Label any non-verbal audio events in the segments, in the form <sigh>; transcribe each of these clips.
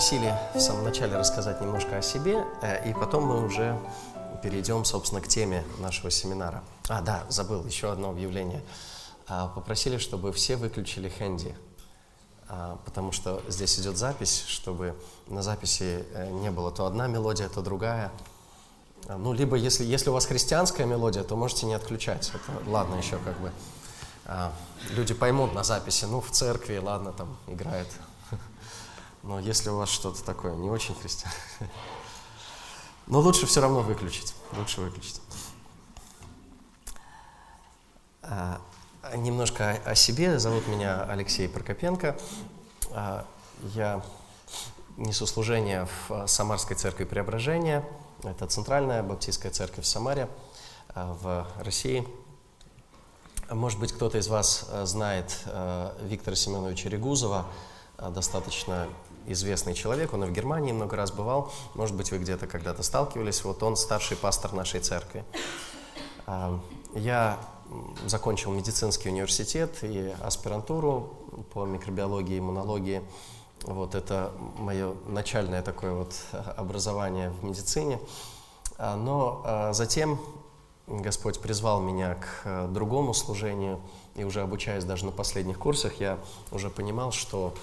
попросили в самом начале рассказать немножко о себе, э, и потом мы уже перейдем, собственно, к теме нашего семинара. А, да, забыл, еще одно объявление. А, попросили, чтобы все выключили хэнди, а, потому что здесь идет запись, чтобы на записи э, не было то одна мелодия, то другая. А, ну, либо если, если у вас христианская мелодия, то можете не отключать. Это ладно еще как бы. Люди поймут на записи, ну, в церкви, ладно, там играет но если у вас что-то такое не очень христианское, <laughs> но лучше все равно выключить. Лучше выключить. А, немножко о, себе. Зовут меня Алексей Прокопенко. А, я несу служение в Самарской церкви Преображения. Это центральная баптистская церковь в Самаре, а, в России. Может быть, кто-то из вас знает Виктора Семеновича Регузова, достаточно известный человек, он и в Германии много раз бывал, может быть, вы где-то когда-то сталкивались, вот он старший пастор нашей церкви. А, я закончил медицинский университет и аспирантуру по микробиологии, иммунологии. Вот это мое начальное такое вот образование в медицине. А, но а, затем Господь призвал меня к другому служению, и уже обучаясь даже на последних курсах, я уже понимал, что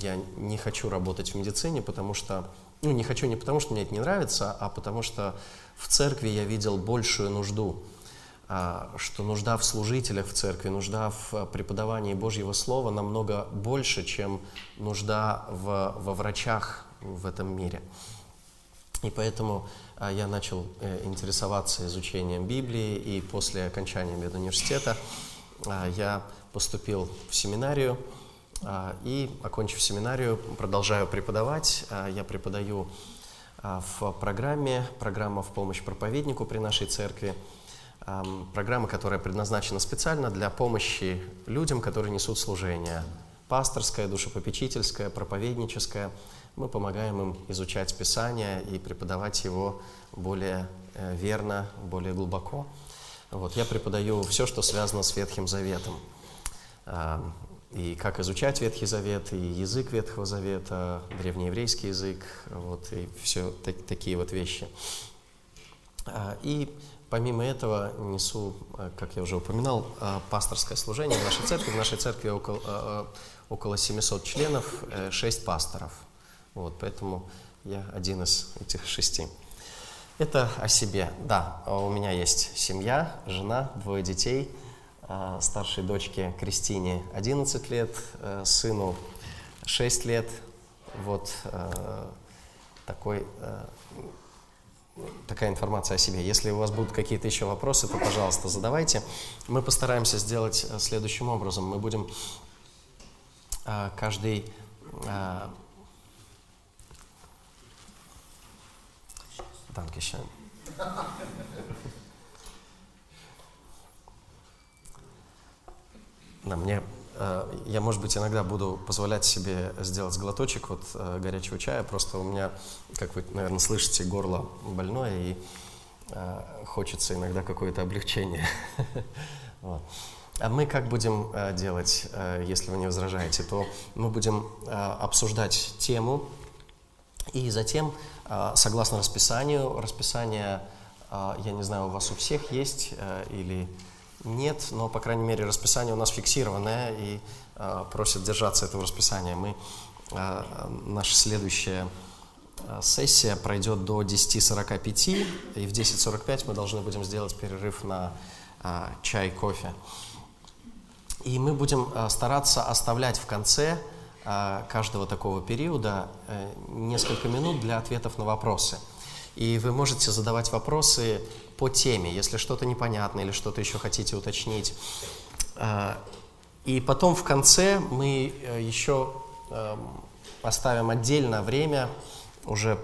я не хочу работать в медицине, потому что, ну, не хочу не потому, что мне это не нравится, а потому что в церкви я видел большую нужду, а, что нужда в служителях в церкви, нужда в преподавании Божьего Слова намного больше, чем нужда в, во врачах в этом мире. И поэтому а, я начал э, интересоваться изучением Библии, и после окончания медуниверситета а, я поступил в семинарию, и, окончив семинарию, продолжаю преподавать. А, я преподаю а, в программе, программа «В помощь проповеднику» при нашей церкви. Программа, которая предназначена специально для помощи людям, которые несут служение. Пасторское, душепопечительское, проповедническое. Мы помогаем им изучать Писание и преподавать его более э, верно, более глубоко. Вот, я преподаю все, что связано с Ветхим Заветом и как изучать Ветхий Завет, и язык Ветхого Завета, древнееврейский язык, вот, и все так, такие вот вещи. А, и помимо этого несу, а, как я уже упоминал, а, пасторское служение в нашей церкви. В нашей церкви около, около 700 членов, 6 пасторов. Вот, поэтому я один из этих шести. Это о себе. Да, у меня есть семья, жена, двое детей – старшей дочке Кристине 11 лет, э, сыну 6 лет. Вот э, такой, э, такая информация о себе. Если у вас будут какие-то еще вопросы, то, пожалуйста, задавайте. Мы постараемся сделать следующим образом. Мы будем каждый Dankeschön. Да, мне, э, я, может быть, иногда буду позволять себе сделать глоточек вот э, горячего чая, просто у меня, как вы, наверное, слышите, горло больное, и э, хочется иногда какое-то облегчение. <laughs> А мы как будем делать, если вы не возражаете, то мы будем обсуждать тему, и затем, согласно расписанию, расписание, я не знаю, у вас у всех есть или нет, но, по крайней мере, расписание у нас фиксированное и э, просят держаться этого расписания. Мы, э, наша следующая э, сессия пройдет до 10.45, и в 10.45 мы должны будем сделать перерыв на э, чай, кофе. И мы будем э, стараться оставлять в конце э, каждого такого периода э, несколько минут для ответов на вопросы. И вы можете задавать вопросы по теме, если что-то непонятно или что-то еще хотите уточнить. А, и потом в конце мы э, еще эм, оставим отдельно время, уже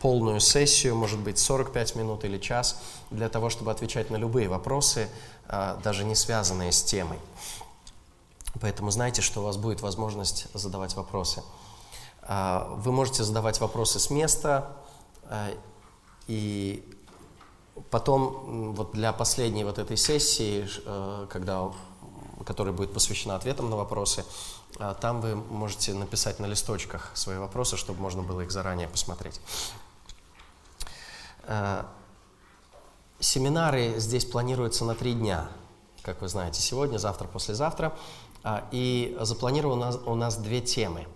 полную сессию, может быть 45 минут или час, для того, чтобы отвечать на любые вопросы, а, даже не связанные с темой. Поэтому знайте, что у вас будет возможность задавать вопросы. А, вы можете задавать вопросы с места, и Потом вот для последней вот этой сессии, э, когда, которая будет посвящена ответам на вопросы. А, там вы можете написать на листочках свои вопросы, чтобы можно было их заранее посмотреть. А, семинары здесь планируются на три дня, как вы знаете, сегодня, завтра, послезавтра. А, и запланировано у нас две темы.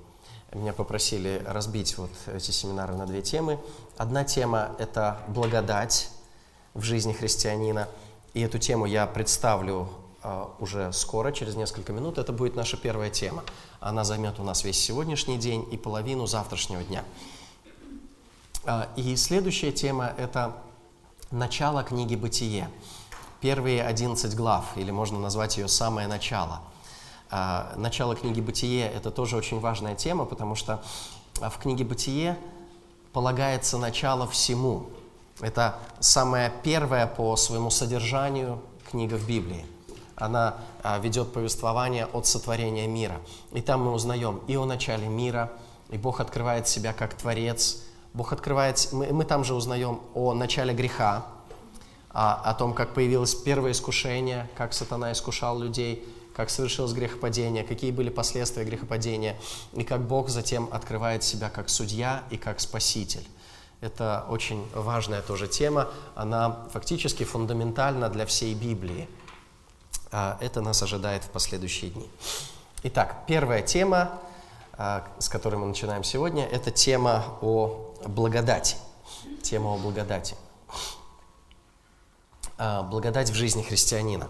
Меня попросили разбить вот эти семинары на две темы. Одна тема – это благодать в жизни христианина. И эту тему я представлю а, уже скоро, через несколько минут. Это будет наша первая тема. Она займет у нас весь сегодняшний день и половину завтрашнего дня. А, и следующая тема – это начало книги «Бытие». Первые 11 глав, или можно назвать ее «Самое начало». А, начало книги «Бытие» – это тоже очень важная тема, потому что в книге «Бытие» полагается начало всему. Это самая первая по своему содержанию книга в Библии она а, ведет повествование от сотворения мира. И там мы узнаем и о начале мира, и Бог открывает себя как Творец. Бог открывает, мы, мы там же узнаем о начале греха, о, о том, как появилось первое искушение, как сатана искушал людей, как совершилось грехопадение, какие были последствия грехопадения, и как Бог затем открывает себя как судья и как спаситель. Это очень важная тоже тема, она фактически фундаментальна для всей Библии – а это нас ожидает в последующие дни. Итак, первая тема, а, с которой мы начинаем сегодня, это тема о благодати. Тема о благодати. А, благодать в жизни христианина.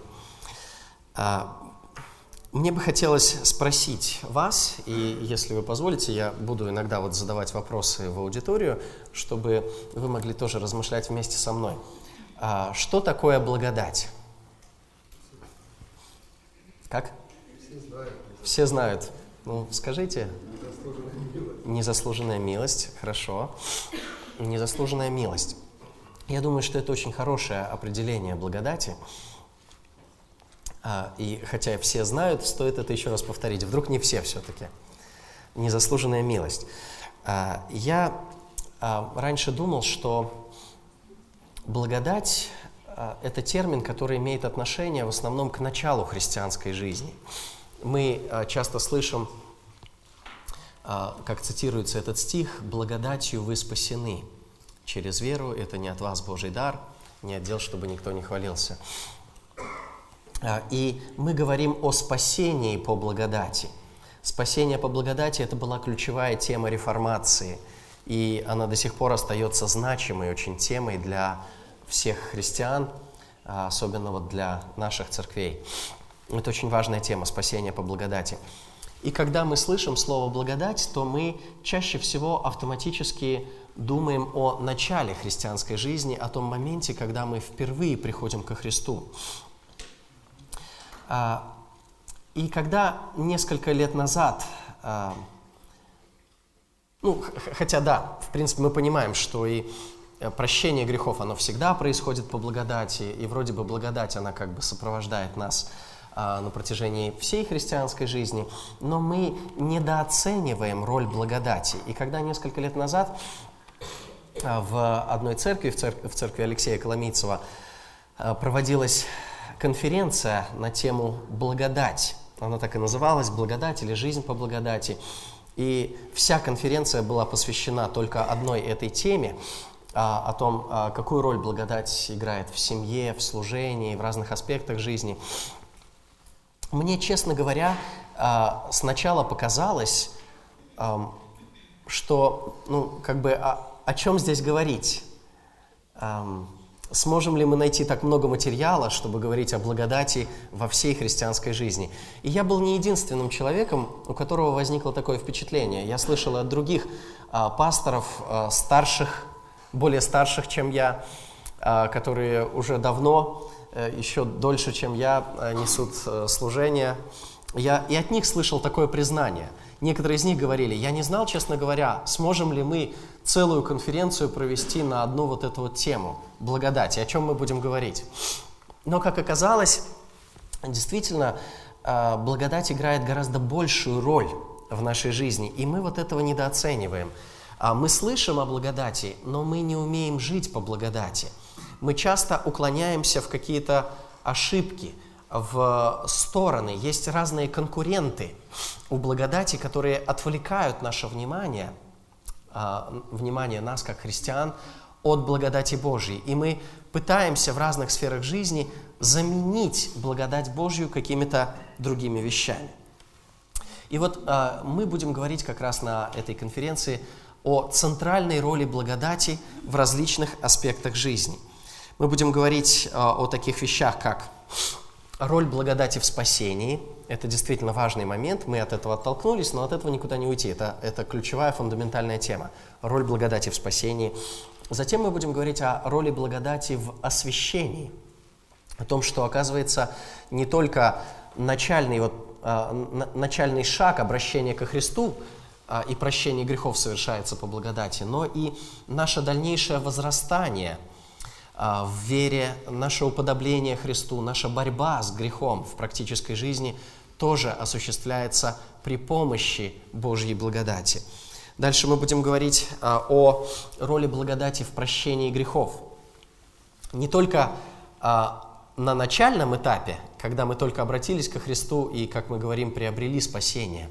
Мне бы хотелось спросить вас, и если вы позволите, я буду иногда вот задавать вопросы в аудиторию, чтобы вы могли тоже размышлять вместе со мной. Что такое благодать? Как? Все знают. Все знают. Ну, скажите. Незаслуженная милость. Незаслуженная милость, хорошо. Незаслуженная милость. Я думаю, что это очень хорошее определение благодати. А, и хотя все знают, стоит это еще раз повторить. Вдруг не все все-таки. Незаслуженная милость. А, я а, раньше думал, что благодать это термин, который имеет отношение в основном к началу христианской жизни. Мы часто слышим, как цитируется этот стих, «благодатью вы спасены через веру, это не от вас Божий дар, не отдел, чтобы никто не хвалился». И мы говорим о спасении по благодати. Спасение по благодати – это была ключевая тема реформации, и она до сих пор остается значимой очень темой для всех христиан, а, особенно вот для наших церквей. Это очень важная тема спасения по благодати. И когда мы слышим слово благодать, то мы чаще всего автоматически думаем о начале христианской жизни, о том моменте, когда мы впервые приходим ко Христу. А, и когда несколько лет назад, а, ну, хотя да, в принципе, мы понимаем, что и Э, прощение грехов, оно всегда происходит по благодати, и вроде бы благодать, она как бы сопровождает нас а, на протяжении всей христианской жизни, но мы недооцениваем роль благодати. И когда несколько лет назад в одной церкви, в церкви, Алексея Коломийцева, проводилась конференция на тему «Благодать», она так и называлась «Благодать» или «Жизнь по благодати», и вся конференция была посвящена только одной этой теме, о том, какую роль благодать играет в семье, в служении, в разных аспектах жизни. Мне, честно говоря, а, сначала показалось, что, ну, как бы, о, о чем здесь говорить? Сможем ли мы найти так много материала, чтобы говорить о благодати во всей христианской жизни? И я был не единственным человеком, у которого возникло такое впечатление. Я слышал от других а, пасторов, а, старших более старших, чем я, а, которые уже давно, э, еще дольше, чем я, э, несут э, служение. Я и от них слышал такое признание. Некоторые из них говорили, я не знал, честно говоря, сможем ли мы целую конференцию провести на одну вот эту вот тему благодати, о чем мы будем говорить. Но, как оказалось, действительно, благодать играет гораздо большую роль в нашей жизни, и мы вот этого недооцениваем – а мы слышим о благодати, но мы не умеем жить по благодати. Мы часто уклоняемся в какие-то ошибки, в стороны, есть разные конкуренты у благодати, которые отвлекают наше внимание, внимание нас, как христиан, от благодати Божьей. И мы пытаемся в разных сферах жизни заменить благодать Божью какими-то другими вещами. И вот э, мы будем говорить как раз на этой конференции о центральной роли благодати в различных аспектах жизни. Мы будем говорить э, о таких вещах, как роль благодати в спасении. Это действительно важный момент. Мы от этого оттолкнулись, но от этого никуда не уйти. Это, это ключевая фундаментальная тема. Роль благодати в спасении. Затем мы будем говорить о роли благодати в освящении. О том, что, оказывается, не только начальный, вот, э, начальный шаг обращения ко Христу э, и прощение грехов совершается по благодати, но и наше дальнейшее возрастание – в вере, наше уподобление Христу, наша борьба с грехом в практической жизни тоже осуществляется при помощи Божьей благодати. Дальше мы будем говорить а, о роли благодати в прощении грехов. Не только а, на начальном этапе, когда мы только обратились ко Христу и, как мы говорим, приобрели спасение,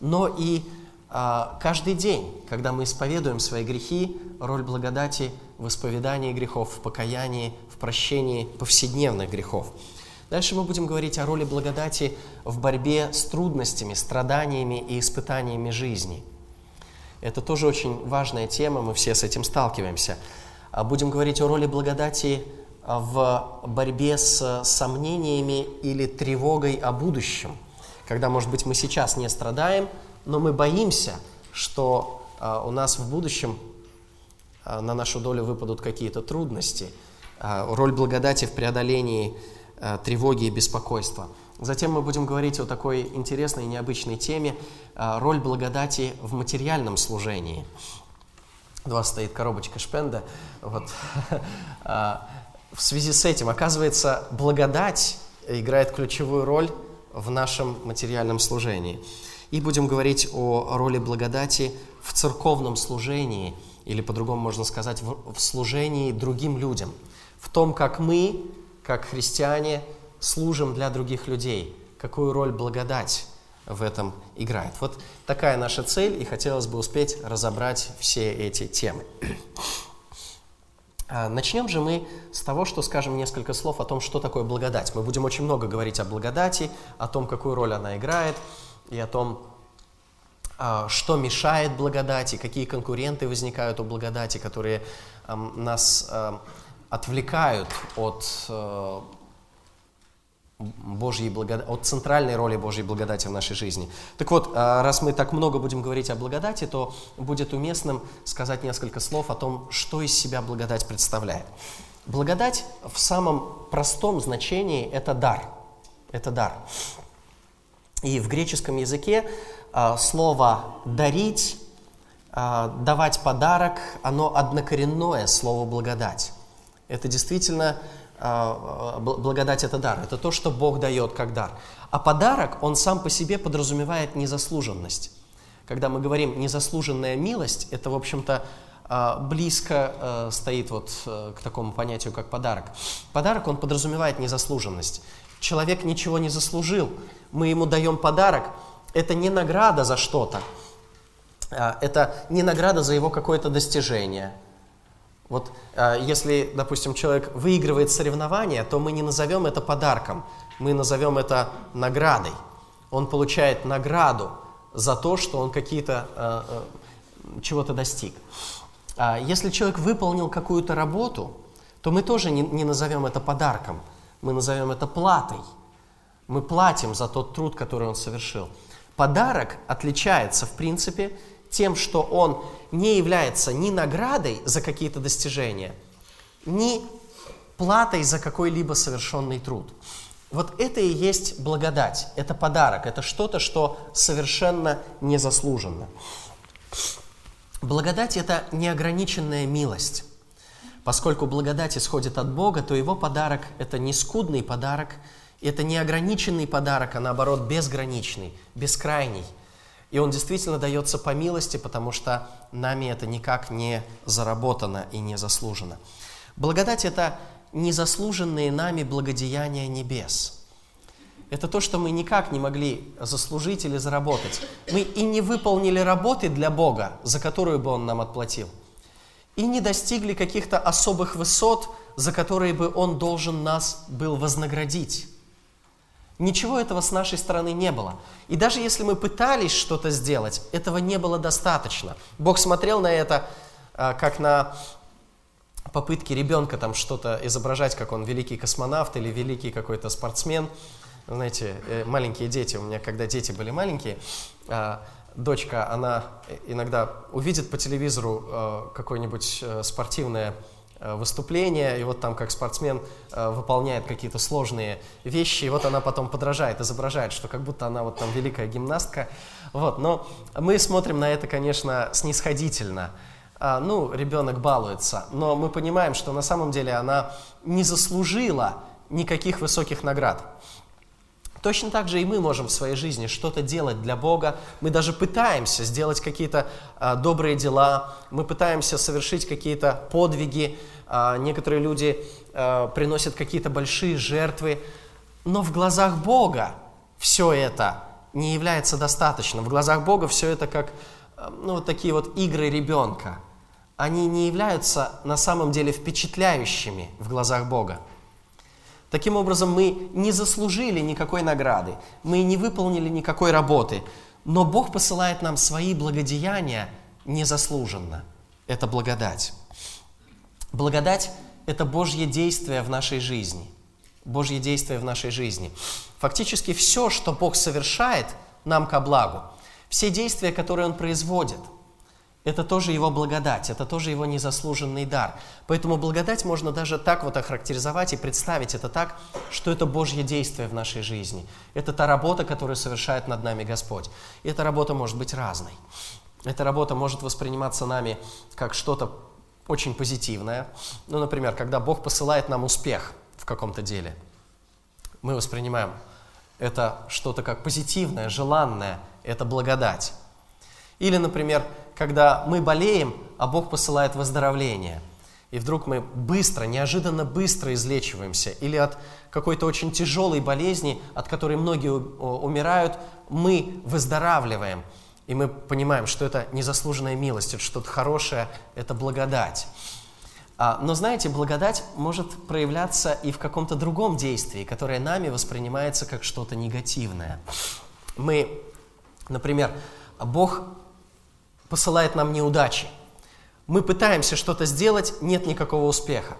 но и а, каждый день, когда мы исповедуем свои грехи, роль благодати в исповедании грехов, в покаянии, в прощении повседневных грехов. Дальше мы будем говорить о роли благодати в борьбе с трудностями, страданиями и испытаниями жизни. Это тоже очень важная тема, мы все с этим сталкиваемся. А будем говорить о роли благодати в борьбе с сомнениями или тревогой о будущем, когда, может быть, мы сейчас не страдаем – но мы боимся, что а, у нас в будущем а, на нашу долю выпадут какие-то трудности, а, роль благодати в преодолении тревоги и беспокойства. Затем мы будем говорить о такой интересной и необычной теме роль благодати в материальном служении. У вас стоит коробочка шпенда. Вот. <laughs> В связи с этим, оказывается, благодать играет ключевую роль в нашем материальном служении и будем говорить о роли благодати в церковном служении, или по-другому можно сказать, в служении другим людям, в том, как мы, как христиане, служим для других людей, какую роль благодать в этом играет. Вот такая наша цель, и хотелось бы успеть разобрать все эти темы. А, начнем же мы с того, что скажем несколько слов о том, что такое благодать. Мы будем очень много говорить о благодати, о том, какую роль она играет и о том, а, что мешает благодати, какие конкуренты возникают у благодати, которые нас отвлекают от э, Божьей благодати, от центральной роли Божьей благодати в нашей жизни. Так вот, а, раз мы так много будем говорить о благодати, то будет уместным сказать несколько слов о том, что из себя благодать представляет. Благодать в самом простом значении – это дар. Это дар. И в греческом языке а, слово «дарить», а, «давать подарок», оно однокоренное слово «благодать». Это действительно а, благодать – это дар. Это то, что Бог дает как дар. А подарок, он сам по себе подразумевает незаслуженность. Когда мы говорим «незаслуженная милость», это, в общем-то, близко стоит вот э, к такому понятию, как подарок. Подарок, он подразумевает незаслуженность. Человек ничего не заслужил, мы ему даем подарок, это не награда за что-то, а, это не награда за его какое-то достижение. Вот а, если, допустим, человек выигрывает соревнование, то мы не назовем это подарком, мы назовем это наградой. Он получает награду за то, что он какие-то а, чего-то достиг. Если человек выполнил какую-то работу, то мы тоже не, не назовем это подарком – мы назовем это платой. Мы платим за тот труд, который он совершил. Подарок отличается, в принципе, тем, что он не является ни наградой за какие-то достижения, ни платой за какой-либо совершенный труд. Вот это и есть благодать, это подарок, это что-то, что совершенно незаслуженно. Благодать – это неограниченная милость. Поскольку благодать исходит от Бога, то его подарок – это не скудный подарок, это не ограниченный подарок, а наоборот безграничный, бескрайний. И он действительно дается по милости, потому что нами это никак не заработано и не заслужено. Благодать – это незаслуженные нами благодеяния небес. это то, что мы никак не могли заслужить или заработать. Мы и не выполнили работы для Бога, за которую бы Он нам отплатил. И не достигли каких-то особых высот, за которые бы Он должен нас был вознаградить. Ничего этого с нашей стороны не было. И даже если мы пытались что-то сделать, этого не было достаточно. Бог смотрел на это а, как на попытки ребенка там что-то изображать, как он великий космонавт или великий какой-то спортсмен. Знаете, э, маленькие дети, у меня когда дети были маленькие, а, дочка, она иногда увидит по телевизору а, какое-нибудь э, спортивное Э, выступление, и вот там как спортсмен э, выполняет какие-то сложные вещи, и вот она потом подражает, изображает, что как будто она вот там великая гимнастка. Вот, но мы смотрим на это, конечно, снисходительно. А, ну, ребенок балуется, но мы понимаем, что на самом деле она не заслужила никаких высоких наград. Точно так же и мы можем в своей жизни что-то делать для Бога. Мы даже пытаемся сделать какие-то а, добрые дела, мы пытаемся совершить какие-то подвиги. А, некоторые люди а, приносят какие-то большие жертвы. Но в глазах Бога все это не является достаточным. В глазах Бога все это как ну, вот такие вот игры ребенка. Они не являются на самом деле впечатляющими в глазах Бога. Таким образом, мы не заслужили никакой награды, мы не выполнили никакой работы, но Бог посылает нам свои благодеяния незаслуженно. Это благодать. Благодать – это Божье действие в нашей жизни. Божье действие в нашей жизни. Фактически все, что Бог совершает нам ко благу, все действия, которые Он производит – это тоже его благодать, это тоже его незаслуженный дар. Поэтому благодать можно даже так вот охарактеризовать и представить это так, что это Божье действие в нашей жизни. Это та работа, которую совершает над нами Господь. И эта работа может быть разной. Эта работа может восприниматься нами как что-то очень позитивное. Ну, например, когда Бог посылает нам успех в каком-то деле, мы воспринимаем это что-то как позитивное, желанное, это благодать. Или, например, когда мы болеем, а Бог посылает выздоровление. И вдруг мы быстро, неожиданно быстро излечиваемся. Или от какой-то очень тяжелой болезни, от которой многие умирают, мы выздоравливаем. И мы понимаем, что это незаслуженная милость, это что-то хорошее, это благодать. А, но знаете, благодать может проявляться и в каком-то другом действии, которое нами воспринимается как что-то негативное. Мы, например, Бог посылает нам неудачи. Мы пытаемся что-то сделать, нет никакого успеха.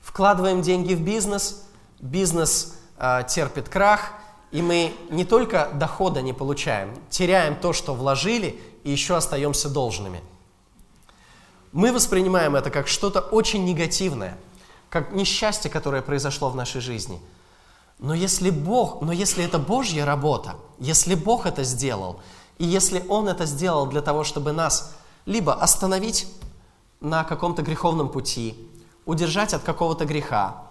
Вкладываем деньги в бизнес, бизнес э, терпит крах, и мы не только дохода не получаем, теряем то, что вложили, и еще остаемся должными. Мы воспринимаем это как что-то очень негативное, как несчастье, которое произошло в нашей жизни. Но если Бог, но если это Божья работа, если Бог это сделал – и если Он это сделал для того, чтобы нас либо остановить на каком-то греховном пути, удержать от какого-то греха,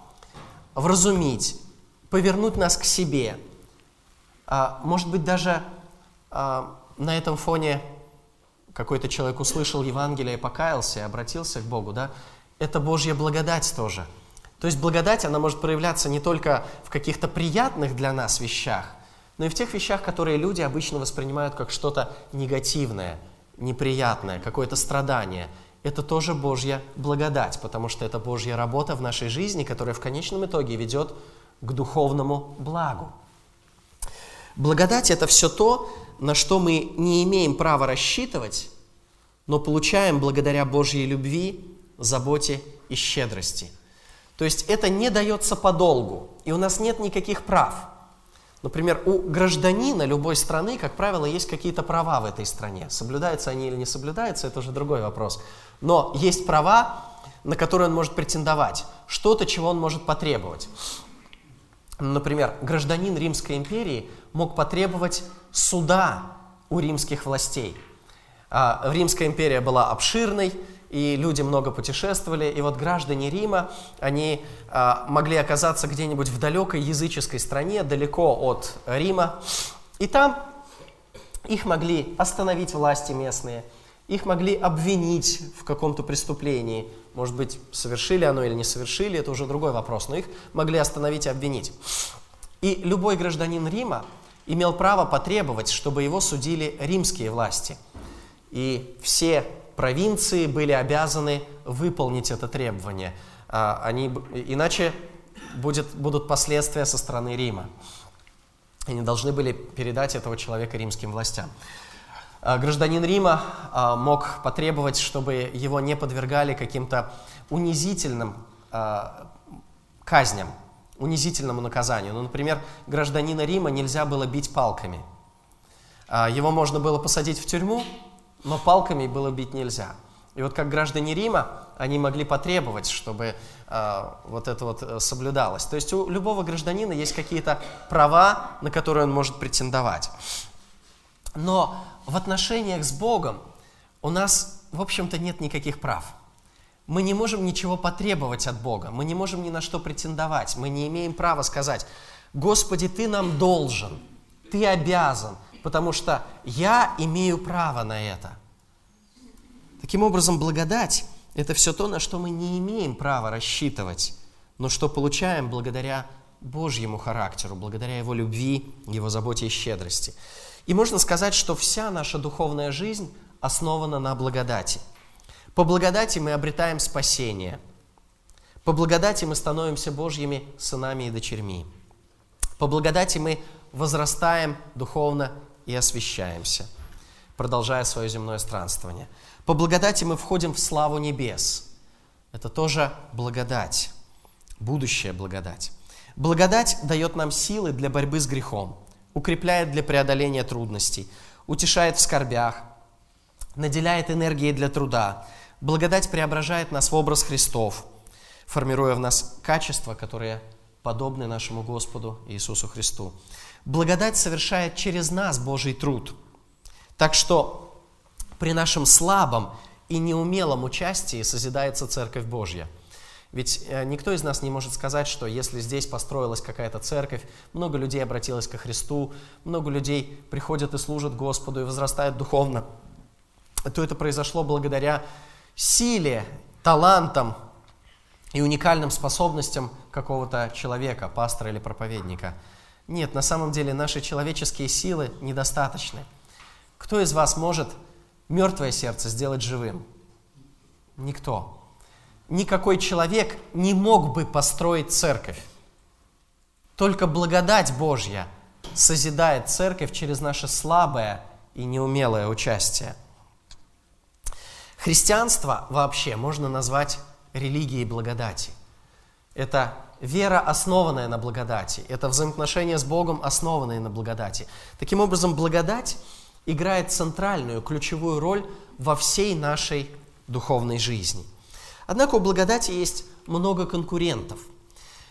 вразумить, повернуть нас к себе, а, может быть, даже а, на этом фоне какой-то человек услышал Евангелие и покаялся, и обратился к Богу, да, это Божья благодать тоже. То есть благодать, она может проявляться не только в каких-то приятных для нас вещах, но и в тех вещах, которые люди обычно воспринимают как что-то негативное, неприятное, какое-то страдание. Это тоже Божья благодать, потому что это Божья работа в нашей жизни, которая в конечном итоге ведет к духовному благу. Благодать – это все то, на что мы не имеем права рассчитывать, но получаем благодаря Божьей любви, заботе и щедрости. То есть это не дается подолгу, и у нас нет никаких прав – Например, у гражданина любой страны, как правило, есть какие-то права в этой стране. Соблюдаются они или не соблюдаются, это уже другой вопрос. Но есть права, на которые он может претендовать, что-то, чего он может потребовать. Например, гражданин Римской империи мог потребовать суда у римских властей. А, Римская империя была обширной, и люди много путешествовали, и вот граждане Рима, они а, могли оказаться где-нибудь в далекой языческой стране, далеко от Рима, и там их могли остановить власти местные, их могли обвинить в каком-то преступлении, может быть, совершили оно или не совершили, это уже другой вопрос, но их могли остановить и обвинить. И любой гражданин Рима имел право потребовать, чтобы его судили римские власти. И все провинции были обязаны выполнить это требование. А, они, иначе будет, будут последствия со стороны Рима. Они должны были передать этого человека римским властям. А, гражданин Рима а, мог потребовать, чтобы его не подвергали каким-то унизительным казням, унизительному наказанию. Ну, например, гражданина Рима нельзя было бить палками. Его можно было посадить в тюрьму, но палками было бить нельзя. И вот как граждане Рима, они могли потребовать, чтобы э, вот это вот э, соблюдалось. То есть у любого гражданина есть какие-то права, на которые он может претендовать. Но в отношениях с Богом у нас, в общем-то, нет никаких прав. Мы не можем ничего потребовать от Бога, мы не можем ни на что претендовать, мы не имеем права сказать, Господи, Ты нам должен, Ты обязан, потому что я имею право на это – Таким образом, благодать – это все то, на что мы не имеем права рассчитывать, но что получаем благодаря Божьему характеру, благодаря Его любви, Его заботе и щедрости. И можно сказать, что вся наша духовная жизнь основана на благодати. По благодати мы обретаем спасение. По благодати мы становимся Божьими сынами и дочерьми. По благодати мы возрастаем духовно и освящаемся, продолжая свое земное странствование – по благодати мы входим в славу небес. Это тоже благодать, будущая благодать. Благодать дает нам силы для борьбы с грехом, укрепляет для преодоления трудностей, утешает в скорбях, наделяет энергией для труда. Благодать преображает нас в образ Христов, формируя в нас качества, которые подобны нашему Господу Иисусу Христу. Благодать совершает через нас Божий труд. Так что при нашем слабом и неумелом участии созидается Церковь Божья. Ведь э, никто из нас не может сказать, что если здесь построилась какая-то церковь, много людей обратилось ко Христу, много людей приходят и служат Господу и возрастают духовно, то это произошло благодаря силе, талантам и уникальным способностям какого-то человека, пастора или проповедника. Нет, на самом деле наши человеческие силы недостаточны. Кто из вас может мертвое сердце сделать живым? Никто. Никакой человек не мог бы построить церковь. Только благодать Божья созидает церковь через наше слабое и неумелое участие. Христианство вообще можно назвать религией благодати. Это вера, основанная на благодати. Это взаимоотношения с Богом, основанные на благодати. Таким образом, благодать – играет центральную, ключевую роль во всей нашей духовной жизни. Однако у благодати есть много конкурентов.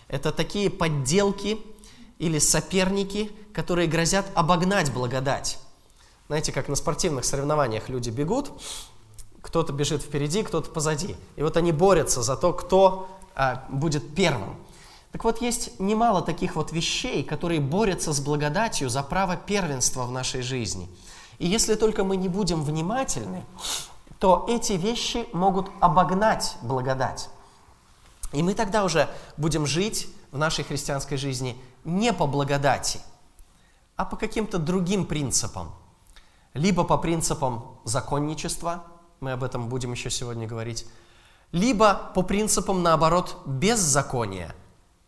Это такие подделки или соперники, которые грозят обогнать благодать. Знаете, как на спортивных соревнованиях люди бегут, кто-то бежит впереди, кто-то позади. И вот они борются за то, кто а, будет первым. Так вот, есть немало таких вот вещей, которые борются с благодатью за право первенства в нашей жизни – и если только мы не будем внимательны, то эти вещи могут обогнать благодать. И мы тогда уже будем жить в нашей христианской жизни не по благодати, а по каким-то другим принципам. Либо по принципам законничества, мы об этом будем еще сегодня говорить, либо по принципам, наоборот, беззакония,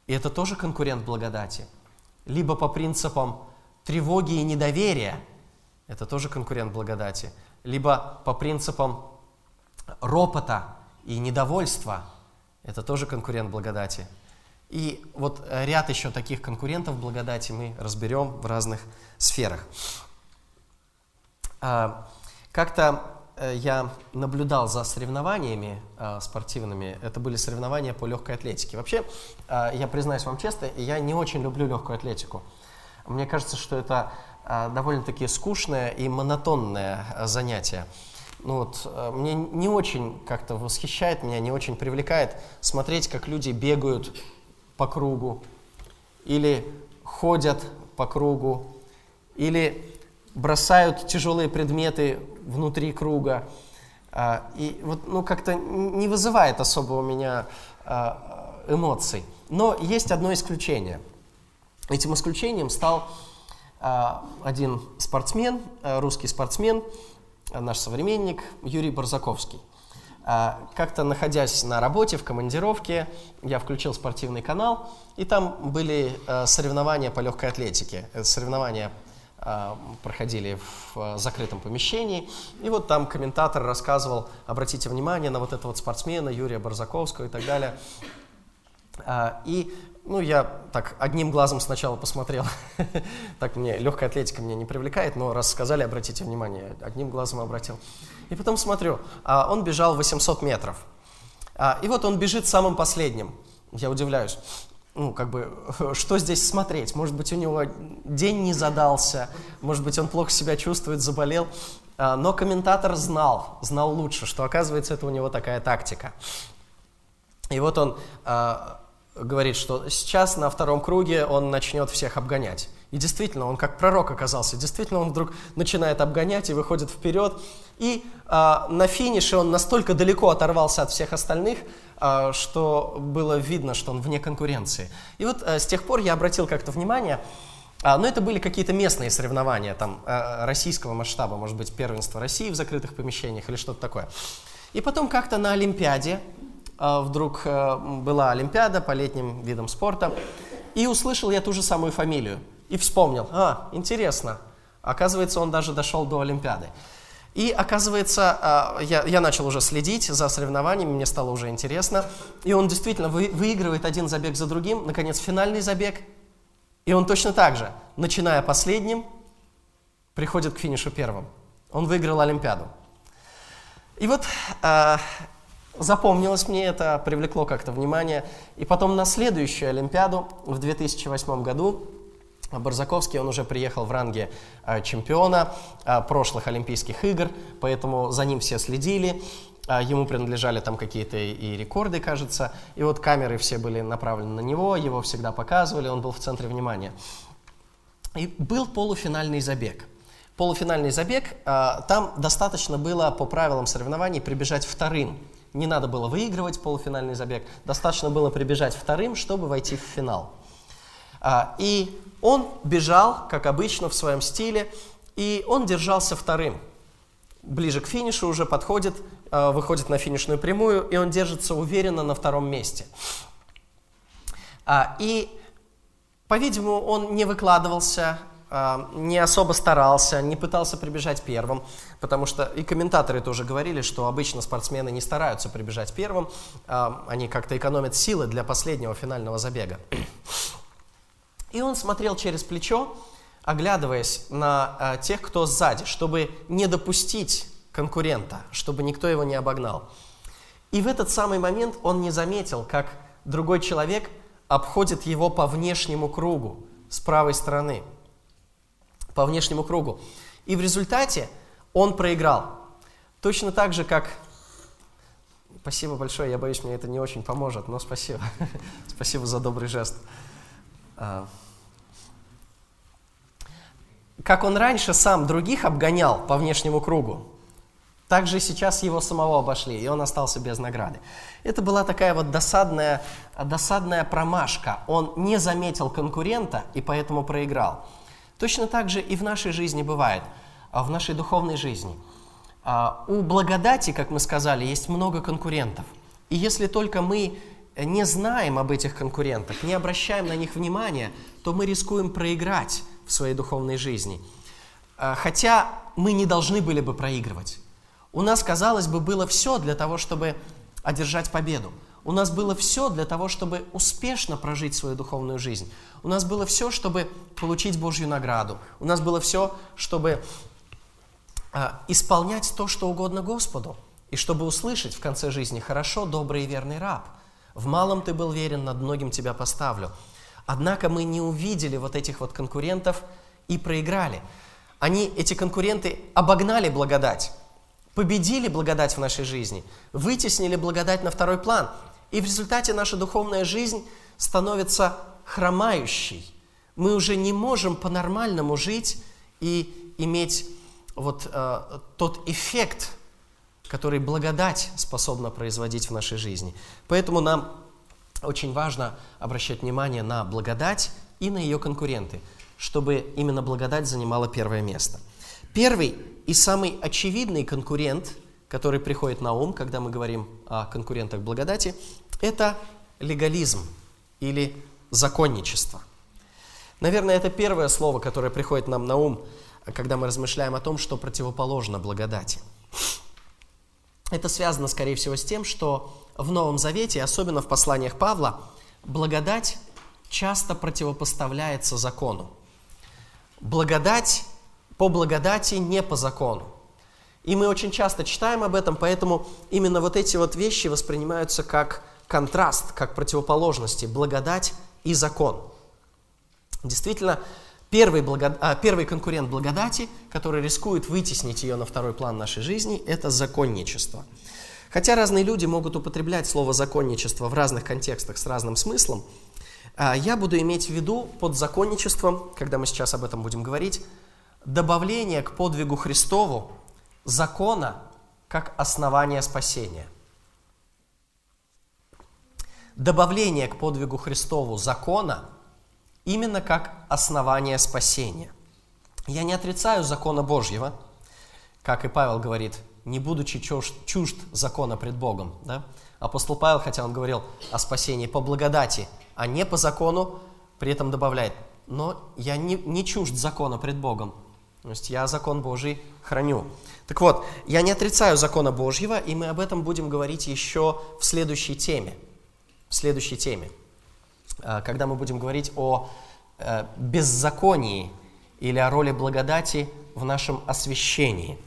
и это тоже конкурент благодати, либо по принципам тревоги и недоверия – это тоже конкурент благодати, либо по принципам ропота и недовольства, это тоже конкурент благодати. И вот ряд еще таких конкурентов благодати мы разберем в разных сферах. А, как-то я наблюдал за соревнованиями а, спортивными. Это были соревнования по легкой атлетике. Вообще, а, я признаюсь вам честно, я не очень люблю легкую атлетику. Мне кажется, что это а, довольно-таки скучное и монотонное а, занятие. Ну вот, а, мне не очень как-то восхищает меня, не очень привлекает смотреть, как люди бегают по кругу, или ходят по кругу, или бросают тяжелые предметы внутри круга. И вот, ну, как-то не вызывает особо у меня эмоций. Но есть одно исключение. Этим исключением стал а, один спортсмен, а, русский спортсмен, а, наш современник Юрий Барзаковский. Как-то находясь на работе, в командировке, я включил спортивный канал, и там были соревнования по легкой атлетике. Это соревнования проходили в закрытом помещении. И вот там комментатор рассказывал, обратите внимание на вот этого вот спортсмена Юрия Барзаковского и так далее. И ну, я так одним глазом сначала посмотрел. <laughs> так мне легкая атлетика меня не привлекает, но раз сказали, обратите внимание, одним глазом обратил. И потом смотрю, а он бежал 800 метров. А, и вот он бежит самым последним. Я удивляюсь. Ну, как бы, <laughs> что здесь смотреть? Может быть, у него день не задался, может быть, он плохо себя чувствует, заболел. А, но комментатор знал, знал лучше, что, оказывается, это у него такая тактика. И вот он а, говорит, что сейчас на втором круге он начнет всех обгонять. И действительно, он как пророк оказался. Действительно, он вдруг начинает обгонять и выходит вперед. И а, на финише он настолько далеко оторвался от всех остальных, а, что было видно, что он вне конкуренции. И вот а, с тех пор я обратил как-то внимание, а, но это были какие-то местные соревнования, там, а, российского масштаба, может быть, первенство России в закрытых помещениях или что-то такое. И потом как-то на Олимпиаде а, вдруг э, была Олимпиада по летним видам спорта, и услышал я ту же самую фамилию. И вспомнил, а, интересно, оказывается, он даже дошел до Олимпиады. И оказывается, а, я, начал уже следить за соревнованиями, мне стало уже интересно. И он действительно вы, выигрывает один забег за другим, наконец, финальный забег. И он точно так же, начиная последним, приходит к финишу первым. Он выиграл Олимпиаду. И вот а, запомнилось мне это, привлекло как-то внимание. И потом на следующую Олимпиаду в 2008 году Барзаковский, он уже приехал в ранге э, чемпиона э, прошлых Олимпийских игр, поэтому за ним все следили. Ему принадлежали там какие-то и рекорды, кажется. И вот камеры все были направлены на него, его всегда показывали, он был в центре внимания. И был полуфинальный забег. Полуфинальный забег, там достаточно было по правилам соревнований прибежать вторым не надо было выигрывать полуфинальный забег, достаточно было прибежать вторым, чтобы войти в финал. А, и он бежал, как обычно, в своем стиле, и он держался вторым. Ближе к финишу уже подходит, а, выходит на финишную прямую, и он держится уверенно на втором месте. А, и, по-видимому, он не выкладывался, не особо старался, не пытался прибежать первым, потому что и комментаторы тоже говорили, что обычно спортсмены не стараются прибежать первым, они как-то экономят силы для последнего финального забега. И он смотрел через плечо, оглядываясь на тех, кто сзади, чтобы не допустить конкурента, чтобы никто его не обогнал. И в этот самый момент он не заметил, как другой человек обходит его по внешнему кругу с правой стороны – по внешнему кругу. И в результате он проиграл. Точно так же, как... Спасибо большое, я боюсь, мне это не очень поможет, но спасибо. <laughs> спасибо за добрый жест. А. Как он раньше сам других обгонял по внешнему кругу, так же сейчас его самого обошли, и он остался без награды. Это была такая вот досадная, досадная промашка. Он не заметил конкурента и поэтому проиграл. Точно так же и в нашей жизни бывает, а, в нашей духовной жизни. А, у благодати, как мы сказали, есть много конкурентов. И если только мы не знаем об этих конкурентах, не обращаем на них внимания, то мы рискуем проиграть в своей духовной жизни. А, хотя мы не должны были бы проигрывать. У нас, казалось бы, было все для того, чтобы одержать победу. У нас было все для того, чтобы успешно прожить свою духовную жизнь. У нас было все, чтобы получить Божью награду. У нас было все, чтобы э, исполнять то, что угодно Господу. И чтобы услышать в конце жизни «хорошо, добрый и верный раб». В малом ты был верен, над многим тебя поставлю. Однако мы не увидели вот этих вот конкурентов и проиграли. Они, эти конкуренты, обогнали благодать, победили благодать в нашей жизни, вытеснили благодать на второй план. И в результате наша духовная жизнь становится хромающей. Мы уже не можем по-нормальному жить и иметь вот э, тот эффект, который благодать способна производить в нашей жизни. Поэтому нам очень важно обращать внимание на благодать и на ее конкуренты, чтобы именно благодать занимала первое место. Первый и самый очевидный конкурент, который приходит на ум, когда мы говорим о конкурентах благодати, это легализм или законничество. Наверное, это первое слово, которое приходит нам на ум, когда мы размышляем о том, что противоположно благодати. Это связано, скорее всего, с тем, что в Новом Завете, особенно в посланиях Павла, благодать часто противопоставляется закону. Благодать по благодати, не по закону. И мы очень часто читаем об этом, поэтому именно вот эти вот вещи воспринимаются как контраст, как противоположности, благодать и закон. Действительно, первый, благод... а, первый конкурент благодати, который рискует вытеснить ее на второй план нашей жизни, это законничество. Хотя разные люди могут употреблять слово законничество в разных контекстах с разным смыслом, а, я буду иметь в виду под законничеством, когда мы сейчас об этом будем говорить, добавление к подвигу Христову закона как основание спасения. Добавление к подвигу Христову закона именно как основание спасения. Я не отрицаю закона Божьего, как и Павел говорит, не будучи чужд, чужд закона пред Богом. Да? Апостол Павел, хотя он говорил о спасении по благодати, а не по закону, при этом добавляет, но я не, не чужд закона пред Богом, то есть я закон Божий храню. Так вот, я не отрицаю закона Божьего, и мы об этом будем говорить еще в следующей теме. В следующей теме. А, когда мы будем говорить о э, беззаконии или о роли благодати в нашем освящении.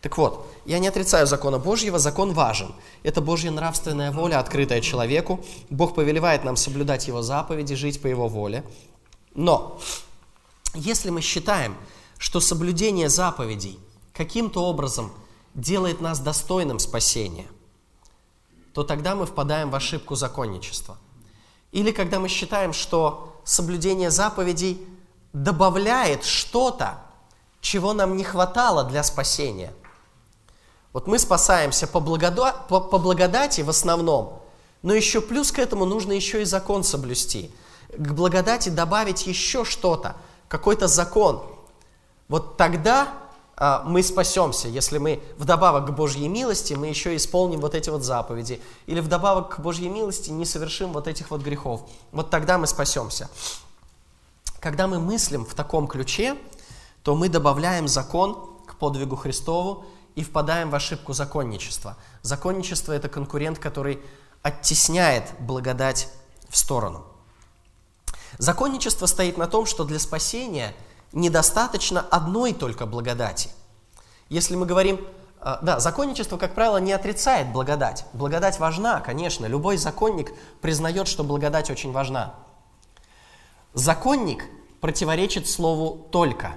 Так вот, я не отрицаю закона Божьего, закон важен. Это Божья нравственная воля, открытая человеку. Бог повелевает нам соблюдать Его заповеди, жить по Его воле. Но, если мы считаем, что соблюдение заповедей каким-то образом делает нас достойным спасения, то тогда мы впадаем в ошибку законничества. Или когда мы считаем, что соблюдение заповедей добавляет что-то, чего нам не хватало для спасения. Вот мы спасаемся по, благода... по, по благодати в основном, но еще плюс к этому нужно еще и закон соблюсти. К благодати добавить еще что-то, какой-то закон – вот тогда мы спасемся, если мы вдобавок к Божьей милости мы еще исполним вот эти вот заповеди, или вдобавок к Божьей милости не совершим вот этих вот грехов. Вот тогда мы спасемся. Когда мы мыслим в таком ключе, то мы добавляем закон к подвигу Христову и впадаем в ошибку законничества. Законничество – это конкурент, который оттесняет благодать в сторону. Законничество стоит на том, что для спасения – недостаточно одной только благодати. Если мы говорим, э, да, законничество, как правило, не отрицает благодать. Благодать важна, конечно, любой законник признает, что благодать очень важна. Законник противоречит слову «только».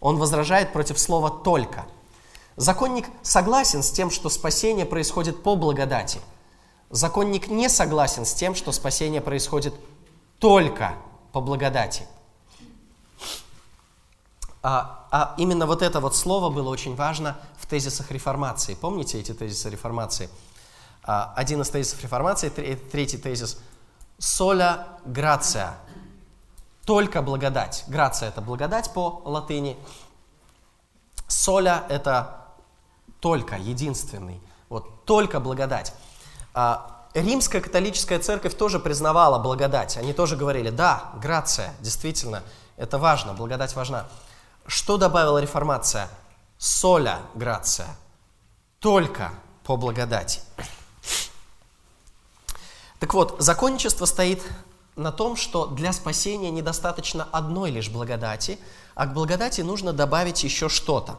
Он возражает против слова «только». Законник согласен с тем, что спасение происходит по благодати. Законник не согласен с тем, что спасение происходит только по благодати. А, а именно вот это вот слово было очень важно в тезисах реформации. Помните эти тезисы реформации? А, один из тезисов реформации, третий тезис – «соля грация» – только благодать. Грация – это благодать по латыни. Соля – это только, единственный. Вот, только благодать. А, Римская католическая церковь тоже признавала благодать. Они тоже говорили, да, грация, действительно, это важно, благодать важна. Что добавила реформация? Соля грация. Только по благодати. Так вот, законничество стоит на том, что для спасения недостаточно одной лишь благодати, а к благодати нужно добавить еще что-то.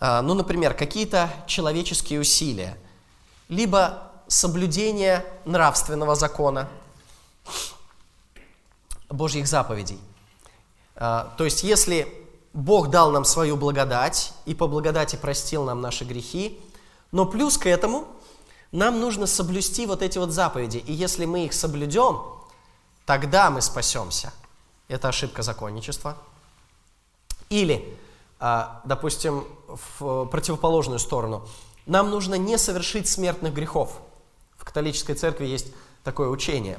А, ну, например, какие-то человеческие усилия, либо соблюдение нравственного закона, Божьих заповедей. А, то есть, если Бог дал нам свою благодать и по благодати простил нам наши грехи, но плюс к этому нам нужно соблюсти вот эти вот заповеди. И если мы их соблюдем, тогда мы спасемся. Это ошибка законничества. Или, а, допустим, в противоположную сторону, нам нужно не совершить смертных грехов. В католической церкви есть такое учение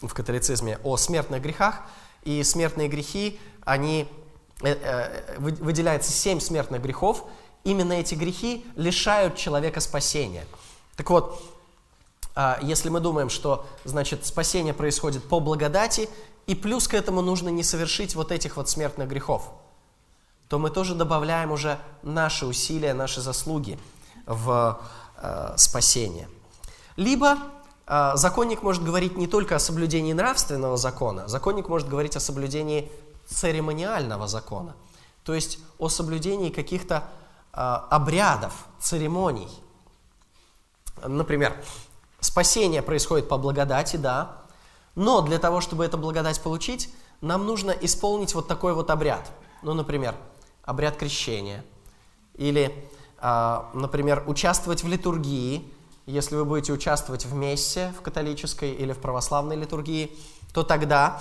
в католицизме о смертных грехах – и смертные грехи, они, выделяется семь смертных грехов, именно эти грехи лишают человека спасения. Так вот, а, если мы думаем, что, значит, спасение происходит по благодати, и плюс к этому нужно не совершить вот этих вот смертных грехов, то мы тоже добавляем уже наши усилия, наши заслуги в э, спасение. Либо э, законник может говорить не только о соблюдении нравственного закона, законник может говорить о соблюдении церемониального закона, то есть о соблюдении каких-то э, обрядов, церемоний. Например, спасение происходит по благодати, да, но для того, чтобы эту благодать получить, нам нужно исполнить вот такой вот обряд. Ну, например, обряд крещения. Или, э, например, участвовать в литургии. Если вы будете участвовать в мессе в католической или в православной литургии, то тогда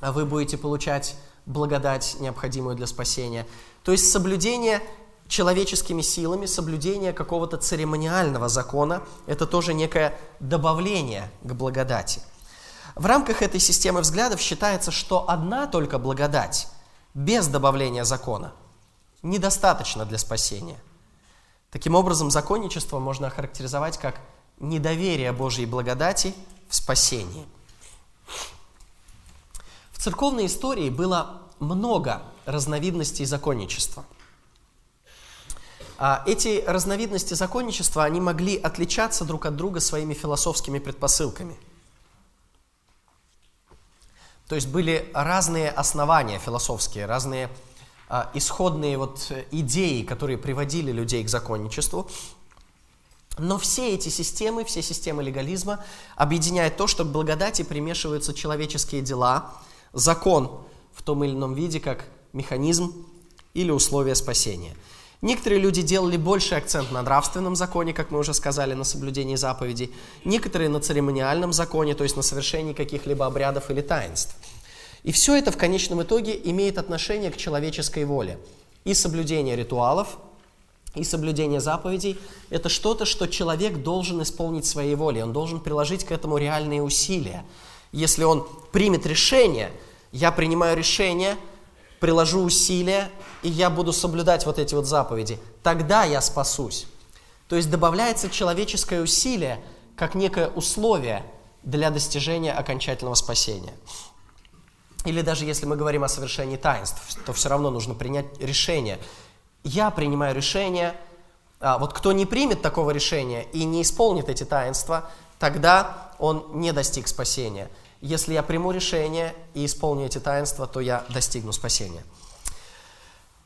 вы будете получать благодать, необходимую для спасения. То есть соблюдение человеческими силами, соблюдение какого-то церемониального закона – это тоже некое добавление к благодати. В рамках этой системы взглядов считается, что одна только благодать, без добавления закона, недостаточно для спасения. Таким образом, законничество можно охарактеризовать как недоверие Божьей благодати в спасении. Церковной истории было много разновидностей законничества. А эти разновидности законничества, они могли отличаться друг от друга своими философскими предпосылками. То есть были разные основания философские, разные а, исходные вот идеи, которые приводили людей к законничеству. Но все эти системы, все системы легализма объединяют то, что к благодати примешиваются человеческие дела, закон в том или ином виде, как механизм или условия спасения. Некоторые люди делали больше акцент на нравственном законе, как мы уже сказали, на соблюдении заповедей. Некоторые на церемониальном законе, то есть на совершении каких-либо обрядов или таинств. И все это в конечном итоге имеет отношение к человеческой воле. И соблюдение ритуалов, и соблюдение заповедей – это что-то, что человек должен исполнить своей волей, он должен приложить к этому реальные усилия. Если он примет решение, я принимаю решение, приложу усилия, и я буду соблюдать вот эти вот заповеди, тогда я спасусь. То есть добавляется человеческое усилие как некое условие для достижения окончательного спасения. Или даже если мы говорим о совершении таинств, то все равно нужно принять решение. Я принимаю решение, а вот кто не примет такого решения и не исполнит эти таинства, тогда он не достиг спасения. Если я приму решение и исполню эти таинства, то я достигну спасения.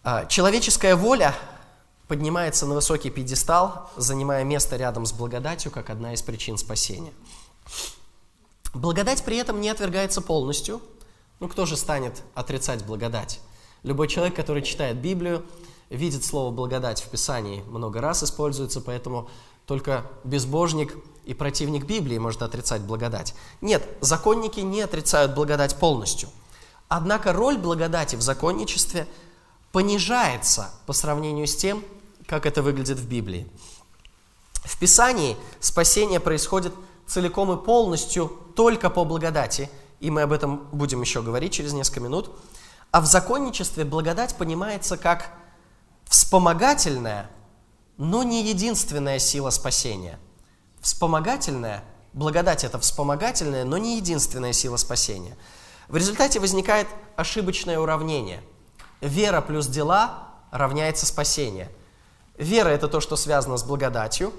А, человеческая воля поднимается на высокий пьедестал, занимая место рядом с благодатью, как одна из причин спасения. Благодать при этом не отвергается полностью – ну, кто же станет отрицать благодать? Любой человек, который читает Библию, видит слово «благодать» в Писании много раз используется, поэтому только безбожник и противник Библии может отрицать благодать. Нет, законники не отрицают благодать полностью. Однако роль благодати в законничестве понижается по сравнению с тем, как это выглядит в Библии. В Писании спасение происходит целиком и полностью только по благодати – и мы об этом будем еще говорить через несколько минут. А в законничестве благодать понимается как вспомогательная, но не единственная сила спасения. Вспомогательная, благодать это вспомогательная, но не единственная сила спасения. В результате возникает ошибочное уравнение. Вера плюс дела равняется спасение. Вера – это то, что связано с благодатью.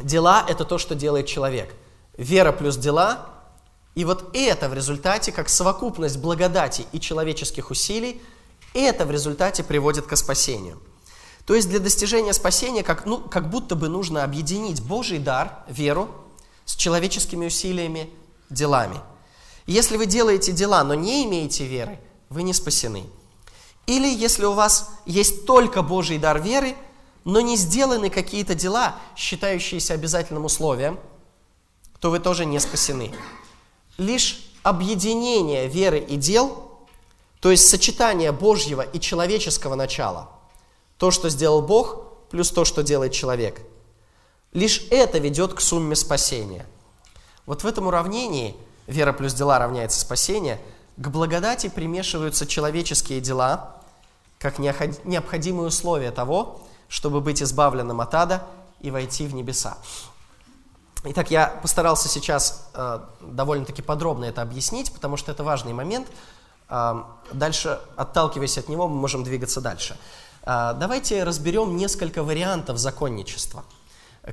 Дела – это то, что делает человек. Вера плюс дела и вот это в результате, как совокупность благодати и человеческих усилий, это в результате приводит к спасению. То есть для достижения спасения как, ну, как будто бы нужно объединить Божий дар, веру, с человеческими усилиями, делами. Если вы делаете дела, но не имеете веры, вы не спасены. Или если у вас есть только Божий дар веры, но не сделаны какие-то дела, считающиеся обязательным условием, то вы тоже не спасены лишь объединение веры и дел, то есть сочетание Божьего и человеческого начала, то, что сделал Бог, плюс то, что делает человек. Лишь это ведет к сумме спасения. Вот в этом уравнении вера плюс дела равняется спасение, к благодати примешиваются человеческие дела, как необходимые условия того, чтобы быть избавленным от ада и войти в небеса. Итак, я постарался сейчас э, довольно-таки подробно это объяснить, потому что это важный момент. Э, дальше, отталкиваясь от него, мы можем двигаться дальше. Э, давайте разберем несколько вариантов законничества.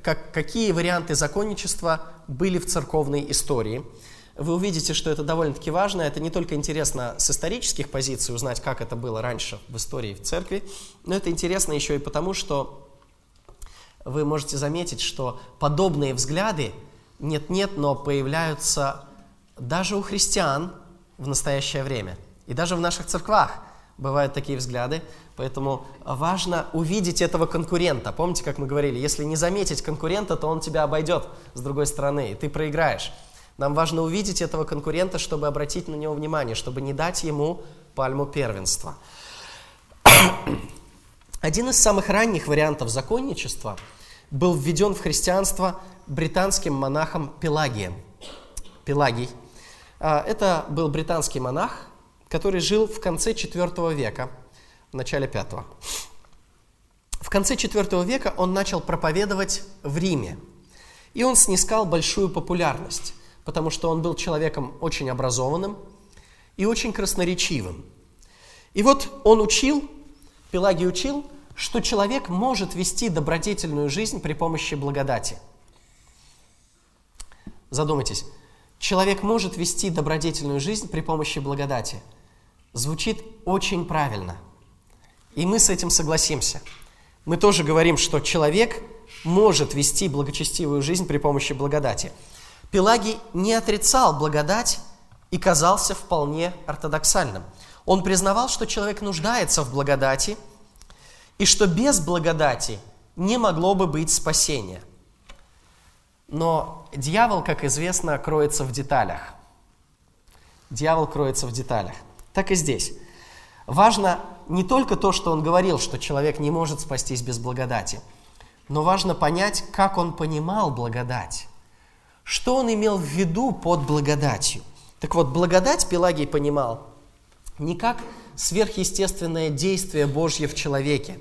Как, какие варианты законничества были в церковной истории – вы увидите, что это довольно-таки важно. Это не только интересно с исторических позиций узнать, как это было раньше в истории в церкви, но это интересно еще и потому, что вы можете заметить, что подобные взгляды нет-нет, но появляются даже у христиан в настоящее время. И даже в наших церквах бывают такие взгляды. Поэтому важно увидеть этого конкурента. Помните, как мы говорили, если не заметить конкурента, то он тебя обойдет с другой стороны, и ты проиграешь. Нам важно увидеть этого конкурента, чтобы обратить на него внимание, чтобы не дать ему пальму первенства. <coughs> Один из самых ранних вариантов законничества был введен в христианство британским монахом Пелагием. Пелагий. А, это был британский монах, который жил в конце IV века, в начале V. В конце IV века он начал проповедовать в Риме, и он снискал большую популярность потому что он был человеком очень образованным и очень красноречивым. И вот он учил, Пелагий учил, что человек может вести добродетельную жизнь при помощи благодати. Задумайтесь, человек может вести добродетельную жизнь при помощи благодати. Звучит очень правильно. И мы с этим согласимся. Мы тоже говорим, что человек может вести благочестивую жизнь при помощи благодати – Пелагий не отрицал благодать и казался вполне ортодоксальным. Он признавал, что человек нуждается в благодати и что без благодати не могло бы быть спасения. Но дьявол, как известно, кроется в деталях. Дьявол кроется в деталях. Так и здесь. Важно не только то, что он говорил, что человек не может спастись без благодати, но важно понять, как он понимал благодать. Что он имел в виду под благодатью? Так вот, благодать Пелагий понимал не как сверхъестественное действие Божье в человеке,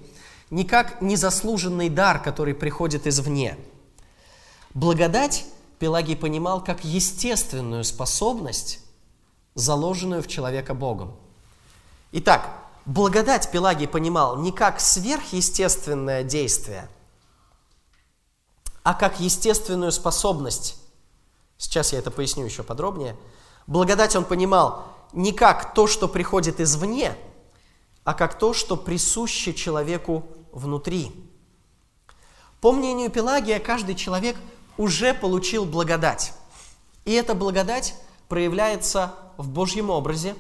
не как незаслуженный дар, который приходит извне. Благодать Пелагий понимал как естественную способность, заложенную в человека Богом. Итак, благодать Пелагий понимал не как сверхъестественное действие, а как естественную способность Сейчас я это поясню еще подробнее. Благодать он понимал не как то, что приходит извне, а как то, что присуще человеку внутри. По мнению Пелагия, каждый человек уже получил благодать. И эта благодать проявляется в Божьем образе,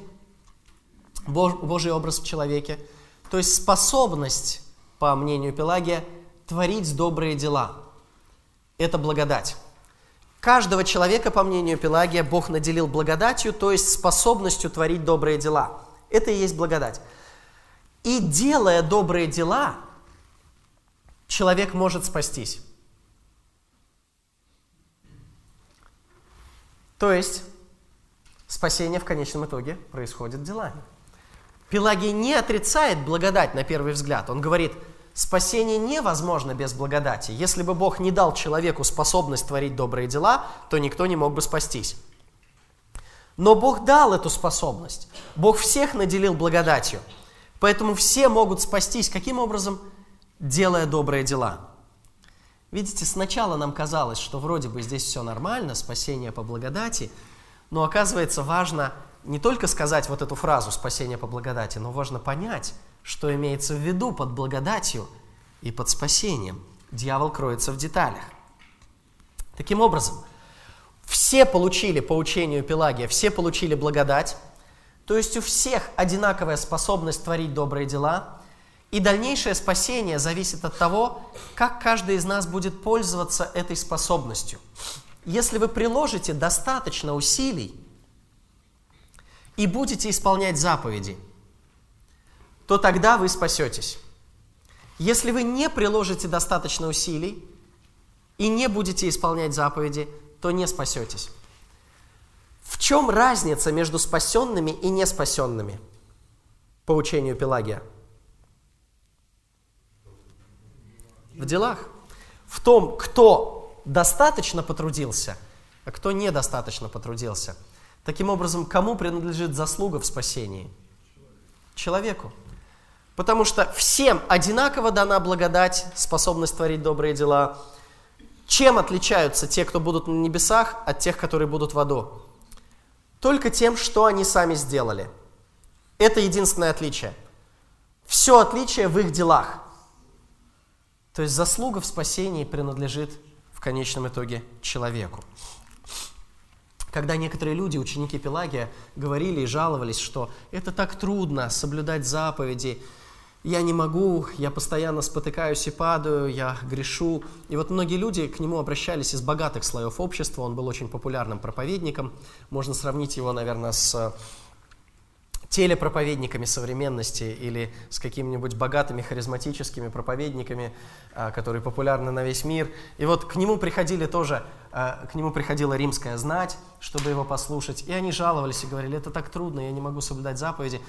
Божий образ в человеке, то есть способность, по мнению Пелагия, творить добрые дела. Это благодать. Каждого человека, по мнению Пелагия, Бог наделил благодатью, то есть способностью творить добрые дела. Это и есть благодать. И делая добрые дела, человек может спастись. То есть спасение в конечном итоге происходит делами. Пелагий не отрицает благодать на первый взгляд. Он говорит – Спасение невозможно без благодати. Если бы Бог не дал человеку способность творить добрые дела, то никто не мог бы спастись. Но Бог дал эту способность. Бог всех наделил благодатью. Поэтому все могут спастись. Каким образом? Делая добрые дела. Видите, сначала нам казалось, что вроде бы здесь все нормально, спасение по благодати, но оказывается важно не только сказать вот эту фразу «спасение по благодати», но важно понять, что имеется в виду под благодатью и под спасением. Дьявол кроется в деталях. Таким образом, все получили по учению Пелагия, все получили благодать, то есть у всех одинаковая способность творить добрые дела, и дальнейшее спасение зависит от того, как каждый из нас будет пользоваться этой способностью. Если вы приложите достаточно усилий и будете исполнять заповеди – то тогда вы спасетесь. Если вы не приложите достаточно усилий и не будете исполнять заповеди, то не спасетесь. В чем разница между спасенными и неспасенными по учению Пелагия? В делах. В том, кто достаточно потрудился, а кто недостаточно потрудился. Таким образом, кому принадлежит заслуга в спасении? Человеку. Потому что всем одинаково дана благодать, способность творить добрые дела. Чем отличаются те, кто будут на небесах, от тех, которые будут в аду? Только тем, что они сами сделали. Это единственное отличие. Все отличие в их делах. То есть заслуга в спасении принадлежит в конечном итоге человеку. Когда некоторые люди, ученики Пелагия, говорили и жаловались, что это так трудно соблюдать заповеди, я не могу, я постоянно спотыкаюсь и падаю, я грешу. И вот многие люди к нему обращались из богатых слоев общества, он был очень популярным проповедником. Можно сравнить его, наверное, с телепроповедниками современности или с какими-нибудь богатыми харизматическими проповедниками, а, которые популярны на весь мир. И вот к нему приходили тоже, а, к нему приходила римская знать, чтобы его послушать, и они жаловались и говорили, это так трудно, я не могу соблюдать заповеди.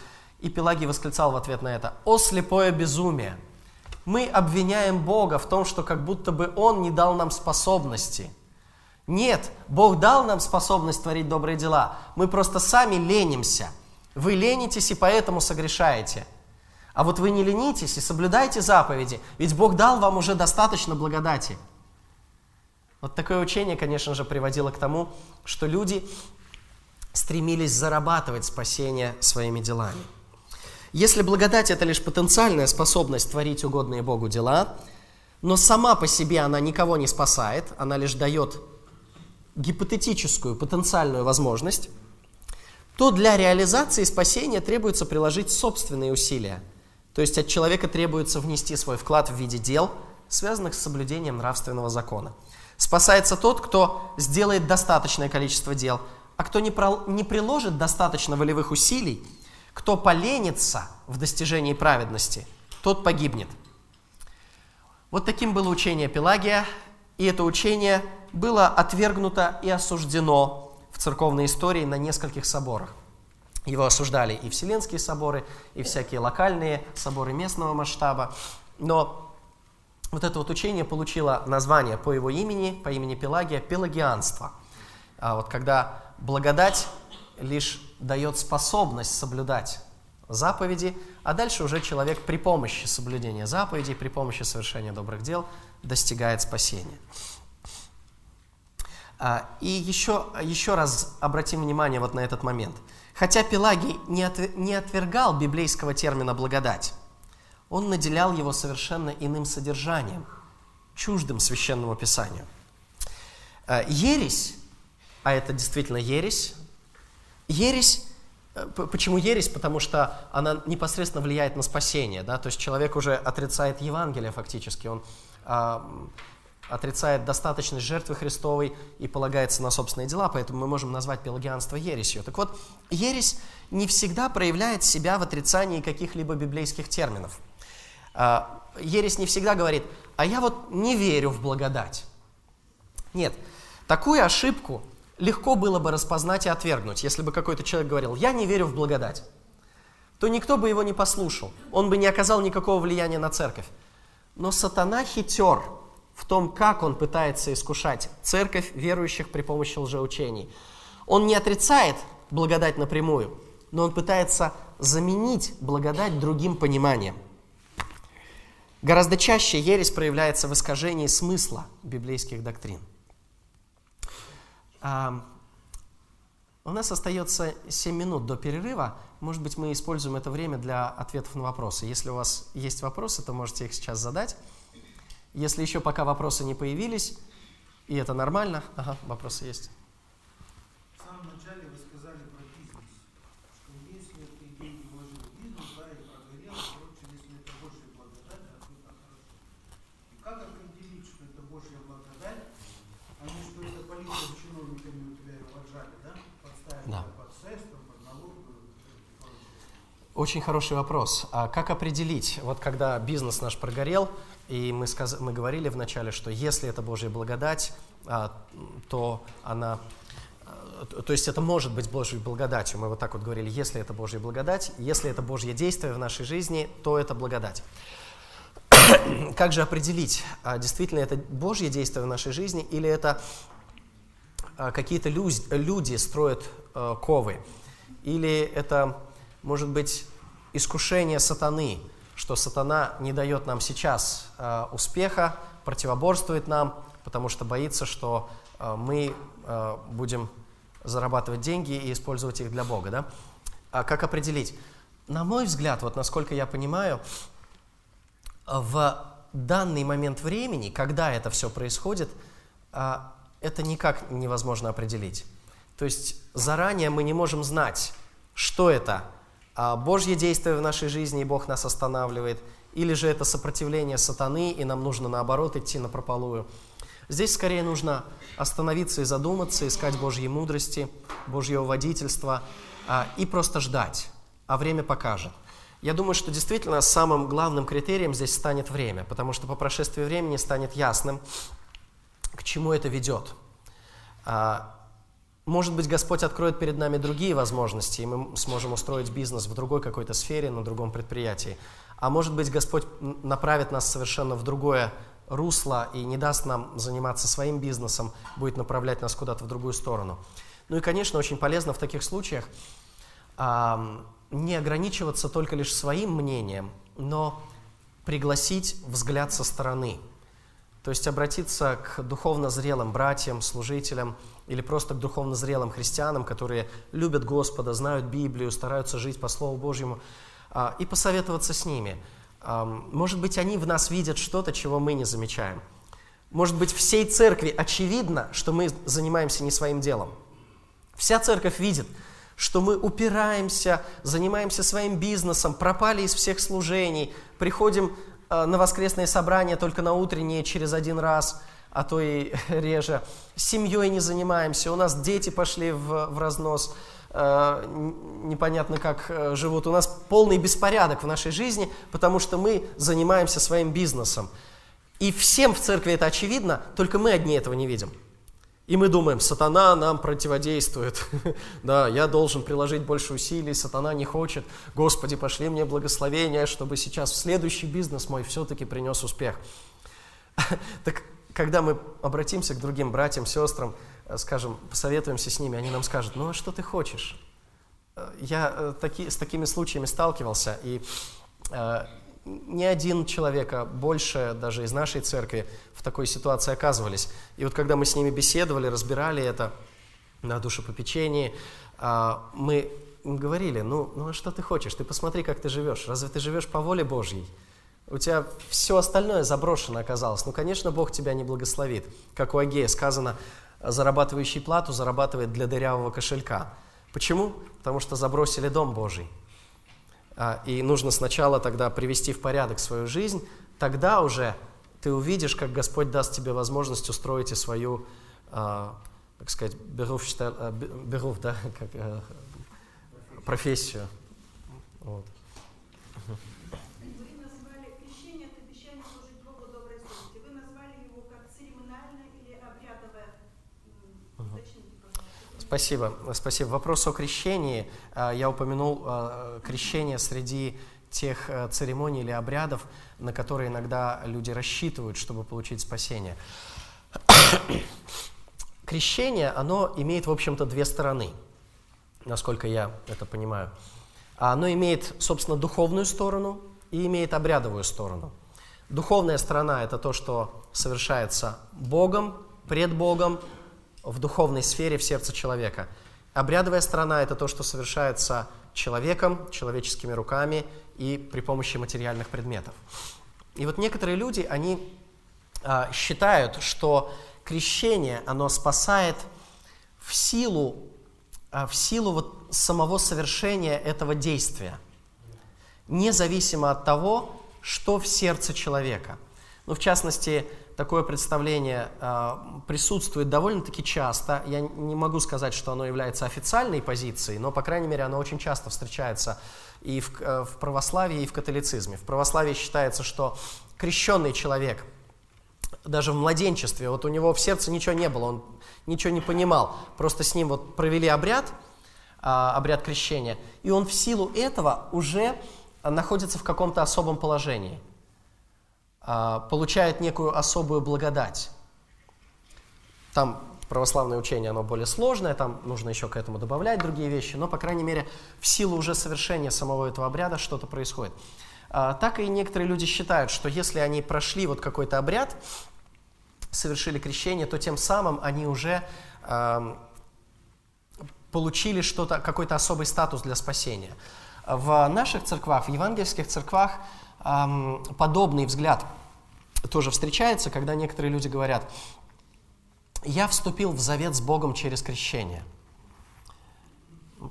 И Пелагий восклицал в ответ на это, «О слепое безумие! Мы обвиняем Бога в том, что как будто бы Он не дал нам способности. Нет, Бог дал нам способность творить добрые дела. Мы просто сами ленимся. Вы ленитесь и поэтому согрешаете. А вот вы не ленитесь и соблюдайте заповеди, ведь Бог дал вам уже достаточно благодати. Вот такое учение, конечно же, приводило к тому, что люди стремились зарабатывать спасение своими делами. Если благодать – это лишь потенциальная способность творить угодные Богу дела, но сама по себе она никого не спасает, она лишь дает гипотетическую, потенциальную возможность, то для реализации спасения требуется приложить собственные усилия. То есть от человека требуется внести свой вклад в виде дел, связанных с соблюдением нравственного закона. Спасается тот, кто сделает достаточное количество дел, а кто не, про, не приложит достаточно волевых усилий – кто поленится в достижении праведности, тот погибнет. Вот таким было учение Пелагия, и это учение было отвергнуто и осуждено церковной истории на нескольких соборах. Его осуждали и Вселенские соборы, и всякие локальные соборы местного масштаба. Но вот это вот учение получило название по его имени, по имени Пелагия, пелагианство. А вот когда благодать лишь дает способность соблюдать заповеди, а дальше уже человек при помощи соблюдения заповедей, при помощи совершения добрых дел достигает спасения. А, и еще, еще раз обратим внимание вот на этот момент. Хотя Пелагий не, от, не отвергал библейского термина «благодать», он наделял его совершенно иным содержанием, чуждым священному писанию. А, ересь, а это действительно ересь, Ересь, э, почему ересь? Потому что она непосредственно влияет на спасение, да, то есть человек уже отрицает Евангелие фактически, он а, отрицает достаточность жертвы Христовой и полагается на собственные дела, поэтому мы можем назвать пелагианство ересью. Так вот, ересь не всегда проявляет себя в отрицании каких-либо библейских терминов. А, ересь не всегда говорит, а я вот не верю в благодать. Нет, такую ошибку легко было бы распознать и отвергнуть, если бы какой-то человек говорил, я не верю в благодать, то никто бы его не послушал, он бы не оказал никакого влияния на церковь. Но сатана хитер в том, как он пытается искушать церковь верующих при помощи лжеучений. Он не отрицает благодать напрямую, но он пытается заменить благодать другим пониманием. Гораздо чаще ересь проявляется в искажении смысла библейских доктрин. А, у нас остается 7 минут до перерыва. Может быть, мы используем это время для ответов на вопросы. Если у вас есть вопросы, то можете их сейчас задать. Если еще пока вопросы не появились, и это нормально, ага, вопросы есть. Очень хороший вопрос. А как определить, вот когда бизнес наш прогорел, и мы, сказ... мы говорили вначале, что если это Божья благодать, а, то она то есть это может быть Божьей благодатью. Мы вот так вот говорили, если это Божья благодать, если это Божье действие в нашей жизни, то это благодать. <coughs> как же определить, а, действительно это Божье действие в нашей жизни или это а, какие-то люди строят а, ковы, или это, может быть, искушение сатаны, что сатана не дает нам сейчас успеха, противоборствует нам, потому что боится, что мы будем зарабатывать деньги и использовать их для Бога. Да? А как определить? На мой взгляд, вот насколько я понимаю, в данный момент времени, когда это все происходит, а, это никак невозможно определить. То есть заранее мы не можем знать, что это Божье действие в нашей жизни, и Бог нас останавливает, или же это сопротивление сатаны, и нам нужно наоборот идти на прополую. Здесь скорее нужно остановиться и задуматься, искать Божьей мудрости, Божьего водительства а, и просто ждать, а время покажет. Я думаю, что действительно самым главным критерием здесь станет время, потому что по прошествии времени станет ясным, к чему это ведет. Может быть, Господь откроет перед нами другие возможности, и мы сможем устроить бизнес в другой какой-то сфере, на другом предприятии. А может быть, Господь направит нас совершенно в другое русло и не даст нам заниматься своим бизнесом, будет направлять нас куда-то в другую сторону. Ну и, конечно, очень полезно в таких случаях не ограничиваться только лишь своим мнением, но пригласить взгляд со стороны. То есть обратиться к духовно зрелым братьям, служителям или просто к духовно зрелым христианам, которые любят Господа, знают Библию, стараются жить по Слову Божьему, а, и посоветоваться с ними. Может быть, они в нас видят что-то, чего мы не замечаем. Может быть, всей церкви очевидно, что мы занимаемся не своим делом. Вся церковь видит – что мы упираемся, занимаемся своим бизнесом, пропали из всех служений, приходим э, на воскресные собрания только на утренние через один раз, а то и <laughs> реже. Семьей не занимаемся, у нас дети пошли в, в разнос, э, непонятно как э, живут. У нас полный беспорядок в нашей жизни, потому что мы занимаемся своим бизнесом. И всем в церкви это очевидно, только мы одни этого не видим. И мы думаем, сатана нам противодействует. <laughs> да, я должен приложить больше усилий, сатана не хочет. Господи, пошли мне благословения, чтобы сейчас в следующий бизнес мой все-таки принес успех. <laughs> так когда мы обратимся к другим братьям, сестрам, э, скажем, посоветуемся с ними, они нам скажут, ну а что ты хочешь? Э, я э, таки, с такими случаями сталкивался, и ни один человек, а больше даже из нашей церкви в такой ситуации оказывались. И вот когда мы с ними беседовали, разбирали это на душепопечении, а, мы говорили, ну, ну а что ты хочешь? Ты посмотри, как ты живешь. Разве ты живешь по воле Божьей? У тебя все остальное заброшено оказалось. Ну, конечно, Бог тебя не благословит. Как у Агея сказано, зарабатывающий плату зарабатывает для дырявого кошелька. Почему? Потому что забросили дом Божий. А, и нужно сначала тогда привести в порядок свою жизнь, тогда уже ты увидишь, как Господь даст тебе возможность устроить и свою, а, так сказать, беруф, беруф да, <laughs> как, э, профессию. Вот. Спасибо, спасибо. Вопрос о крещении. А, я упомянул а, крещение среди тех э, церемоний или обрядов, на которые иногда люди рассчитывают, чтобы получить спасение. <coughs> Крещение, оно имеет, в общем-то, две стороны, насколько я это понимаю. Оно имеет, собственно, духовную сторону и имеет обрядовую сторону. Духовная сторона – это то, что совершается Богом, пред Богом, в духовной сфере в сердце человека. Обрядовая сторона – это то, что совершается человеком, человеческими руками и при помощи материальных предметов. И вот некоторые люди, они а, считают, что крещение, оно спасает в силу, а, в силу вот самого совершения этого действия, независимо от того, что в сердце человека. Ну, в частности, такое представление э, присутствует довольно-таки часто. Я не могу сказать, что оно является официальной позицией, но, по крайней мере, оно очень часто встречается и в, э, в православии, и в католицизме. В православии считается, что крещенный человек даже в младенчестве, вот у него в сердце ничего не было, он ничего не понимал, просто с ним вот провели обряд, а, обряд крещения, и он в силу этого уже находится в каком-то особом положении, получает некую особую благодать. Там православное учение, оно более сложное, там нужно еще к этому добавлять другие вещи, но, по крайней мере, в силу уже совершения самого этого обряда что-то происходит. А, так и некоторые люди считают, что если они прошли вот какой-то обряд, совершили крещение, то тем самым они уже получили что-то, какой-то особый статус для спасения. В наших церквах, в евангельских церквах подобный взгляд тоже встречается, когда некоторые люди говорят, я вступил в завет с Богом через крещение.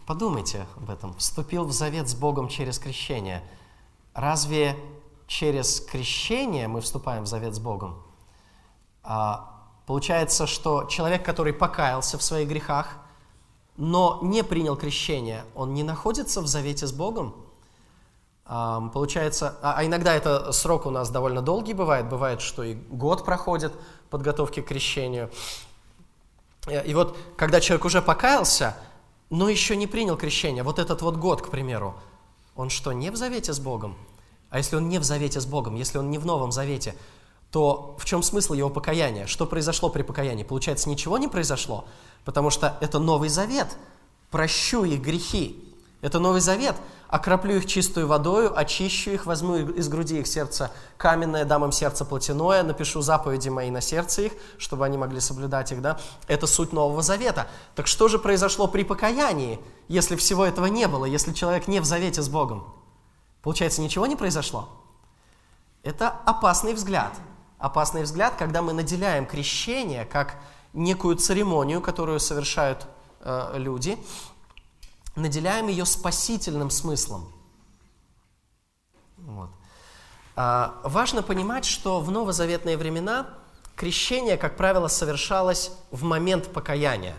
Подумайте об этом. Вступил в завет с Богом через крещение. Разве через крещение мы вступаем в завет с Богом? А, получается, что человек, который покаялся в своих грехах, но не принял крещение, он не находится в завете с Богом? Получается, а, а иногда это срок у нас довольно долгий бывает, бывает, что и год проходит подготовки к крещению. И вот, когда человек уже покаялся, но еще не принял крещение, вот этот вот год, к примеру, он что, не в завете с Богом? А если он не в завете с Богом, если он не в Новом Завете, то в чем смысл его покаяния? Что произошло при покаянии? Получается, ничего не произошло, потому что это Новый Завет. Прощу их грехи. Это Новый Завет. Окроплю их чистую водою, очищу их, возьму из груди их сердце каменное, дам им сердце плотяное, напишу заповеди мои на сердце их, чтобы они могли соблюдать их. Да? Это суть Нового Завета. Так что же произошло при покаянии, если всего этого не было, если человек не в завете с Богом? Получается, ничего не произошло? Это опасный взгляд. Опасный взгляд, когда мы наделяем крещение как некую церемонию, которую совершают э, люди, наделяем ее спасительным смыслом. Вот. А, важно понимать, что в новозаветные времена крещение, как правило, совершалось в момент покаяния.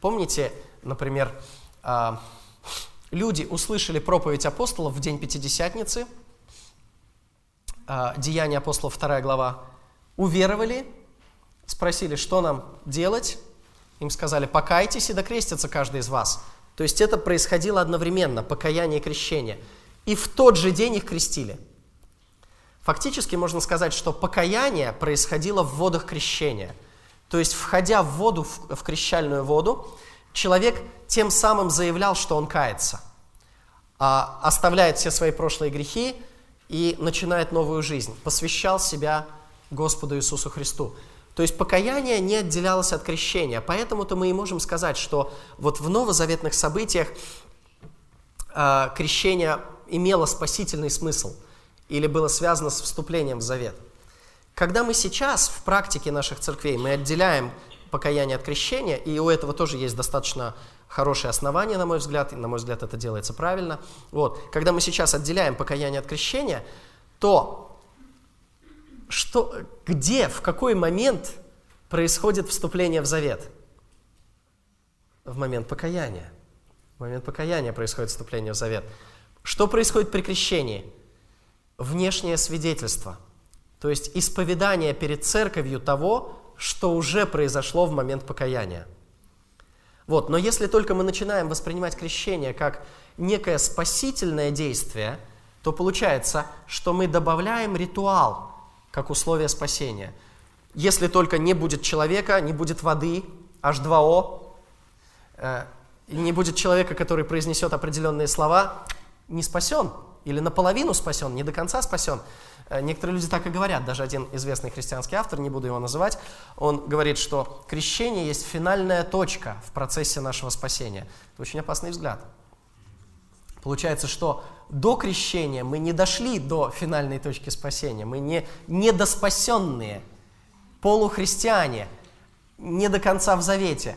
Помните, например, а, люди услышали проповедь апостолов в день Пятидесятницы, а, Деяния апостолов, 2 глава, уверовали, спросили, что нам делать, им сказали, покайтесь и докрестится каждый из вас – то есть это происходило одновременно, покаяние и крещение. И в тот же день их крестили. Фактически можно сказать, что покаяние происходило в водах крещения. То есть, входя в воду, в, крещальную воду, человек тем самым заявлял, что он кается, а, оставляет все свои прошлые грехи и начинает новую жизнь, посвящал себя Господу Иисусу Христу. То есть покаяние не отделялось от крещения. Поэтому-то мы и можем сказать, что вот в новозаветных событиях э, крещение имело спасительный смысл или было связано с вступлением в завет. Когда мы сейчас в практике наших церквей мы отделяем покаяние от крещения, и у этого тоже есть достаточно хорошее основание, на мой взгляд, и на мой взгляд это делается правильно. Вот. Когда мы сейчас отделяем покаяние от крещения, то что, где, в какой момент происходит вступление в завет? В момент покаяния. В момент покаяния происходит вступление в завет. Что происходит при крещении? Внешнее свидетельство. То есть исповедание перед церковью того, что уже произошло в момент покаяния. Вот. Но если только мы начинаем воспринимать крещение как некое спасительное действие, то получается, что мы добавляем ритуал как условие спасения. Если только не будет человека, не будет воды, H2O, э, не будет человека, который произнесет определенные слова, не спасен, или наполовину спасен, не до конца спасен. Э, некоторые люди так и говорят, даже один известный христианский автор, не буду его называть, он говорит, что крещение есть финальная точка в процессе нашего спасения. Это очень опасный взгляд. Получается, что до крещения мы не дошли до финальной точки спасения, мы не недоспасенные, полухристиане, не до конца в завете.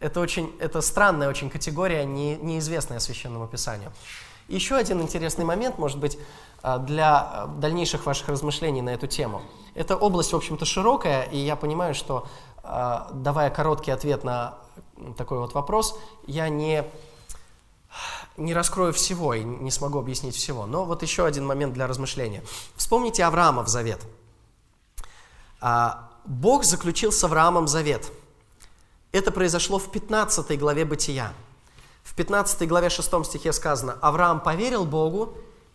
Это, очень, это странная очень категория, не, неизвестная Священному Писанию. Еще один интересный момент, может быть, а, для а, дальнейших ваших размышлений на эту тему. Эта область, в общем-то, широкая, и я понимаю, что, а, давая короткий ответ на такой вот вопрос, я не не раскрою всего и не смогу объяснить всего. Но вот еще один момент для размышления. Вспомните Авраама в Завет. А, Бог заключил с Авраамом завет. Это произошло в 15 главе Бытия. В 15 главе 6 стихе сказано, Авраам поверил Богу,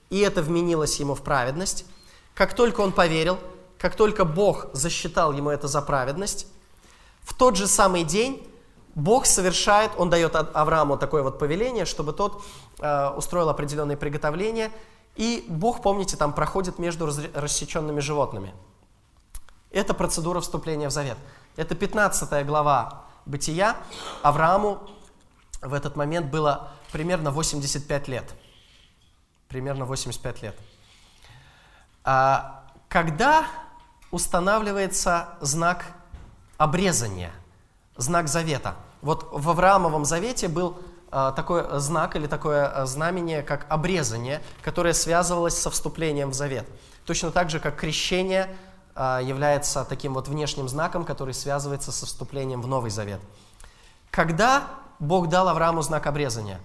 и это вменилось ему в праведность. Как только он поверил, как только Бог засчитал ему это за праведность, в тот же самый день Бог совершает, Он дает Аврааму такое вот повеление, чтобы тот э, устроил определенные приготовления, и Бог, помните, там проходит между рассеченными животными. Это процедура вступления в завет. Это 15 глава Бытия. Аврааму в этот момент было примерно 85 лет. Примерно 85 лет. А когда устанавливается знак обрезания, знак завета? Вот в Авраамовом завете был а, такой знак или такое а, знамение, как обрезание, которое связывалось со вступлением в завет. Точно так же, как крещение а, является таким вот внешним знаком, который связывается со вступлением в Новый Завет. Когда Бог дал Аврааму знак обрезания?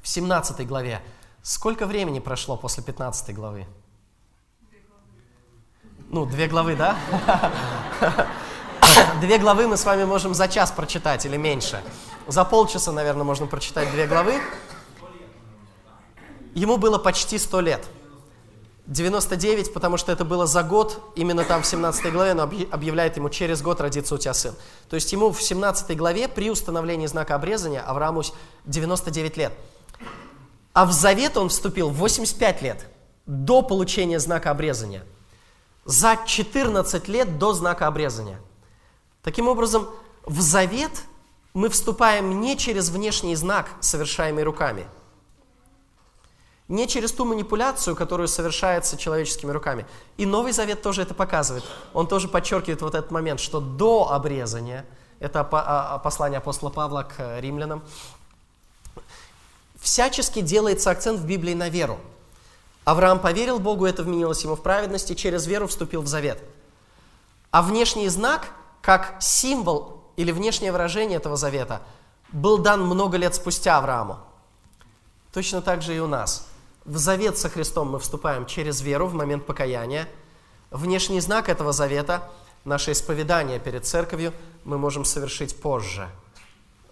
В 17 главе. Сколько времени прошло после 15 главы? Ну, две главы, да? <laughs> Две главы мы с вами можем за час прочитать или меньше. За полчаса, наверное, можно прочитать две главы. Ему было почти сто лет. 99, потому что это было за год, именно там в 17 главе, но объявляет ему, через год родится у тебя сын. То есть ему в 17 главе при установлении знака обрезания Аврааму 99 лет. А в завет он вступил в 85 лет, до получения знака обрезания. За 14 лет до знака обрезания – Таким образом, в завет мы вступаем не через внешний знак, совершаемый руками, не через ту манипуляцию, которую совершается человеческими руками. И Новый Завет тоже это показывает. Он тоже подчеркивает вот этот момент, что до обрезания, это а, послание апостола Павла к римлянам, всячески делается акцент в Библии на веру. Авраам поверил Богу, это вменилось ему в праведности, через веру вступил в завет. А внешний знак – как символ или внешнее выражение этого завета был дан много лет спустя Аврааму. Точно так же и у нас. В завет со Христом мы вступаем через веру в момент покаяния. Внешний знак этого завета, наше исповедание перед церковью, мы можем совершить позже.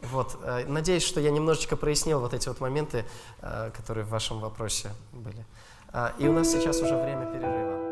Вот. Э, надеюсь, что я немножечко прояснил вот эти вот моменты, э, которые в вашем вопросе были. Э, и у нас сейчас уже время перерыва.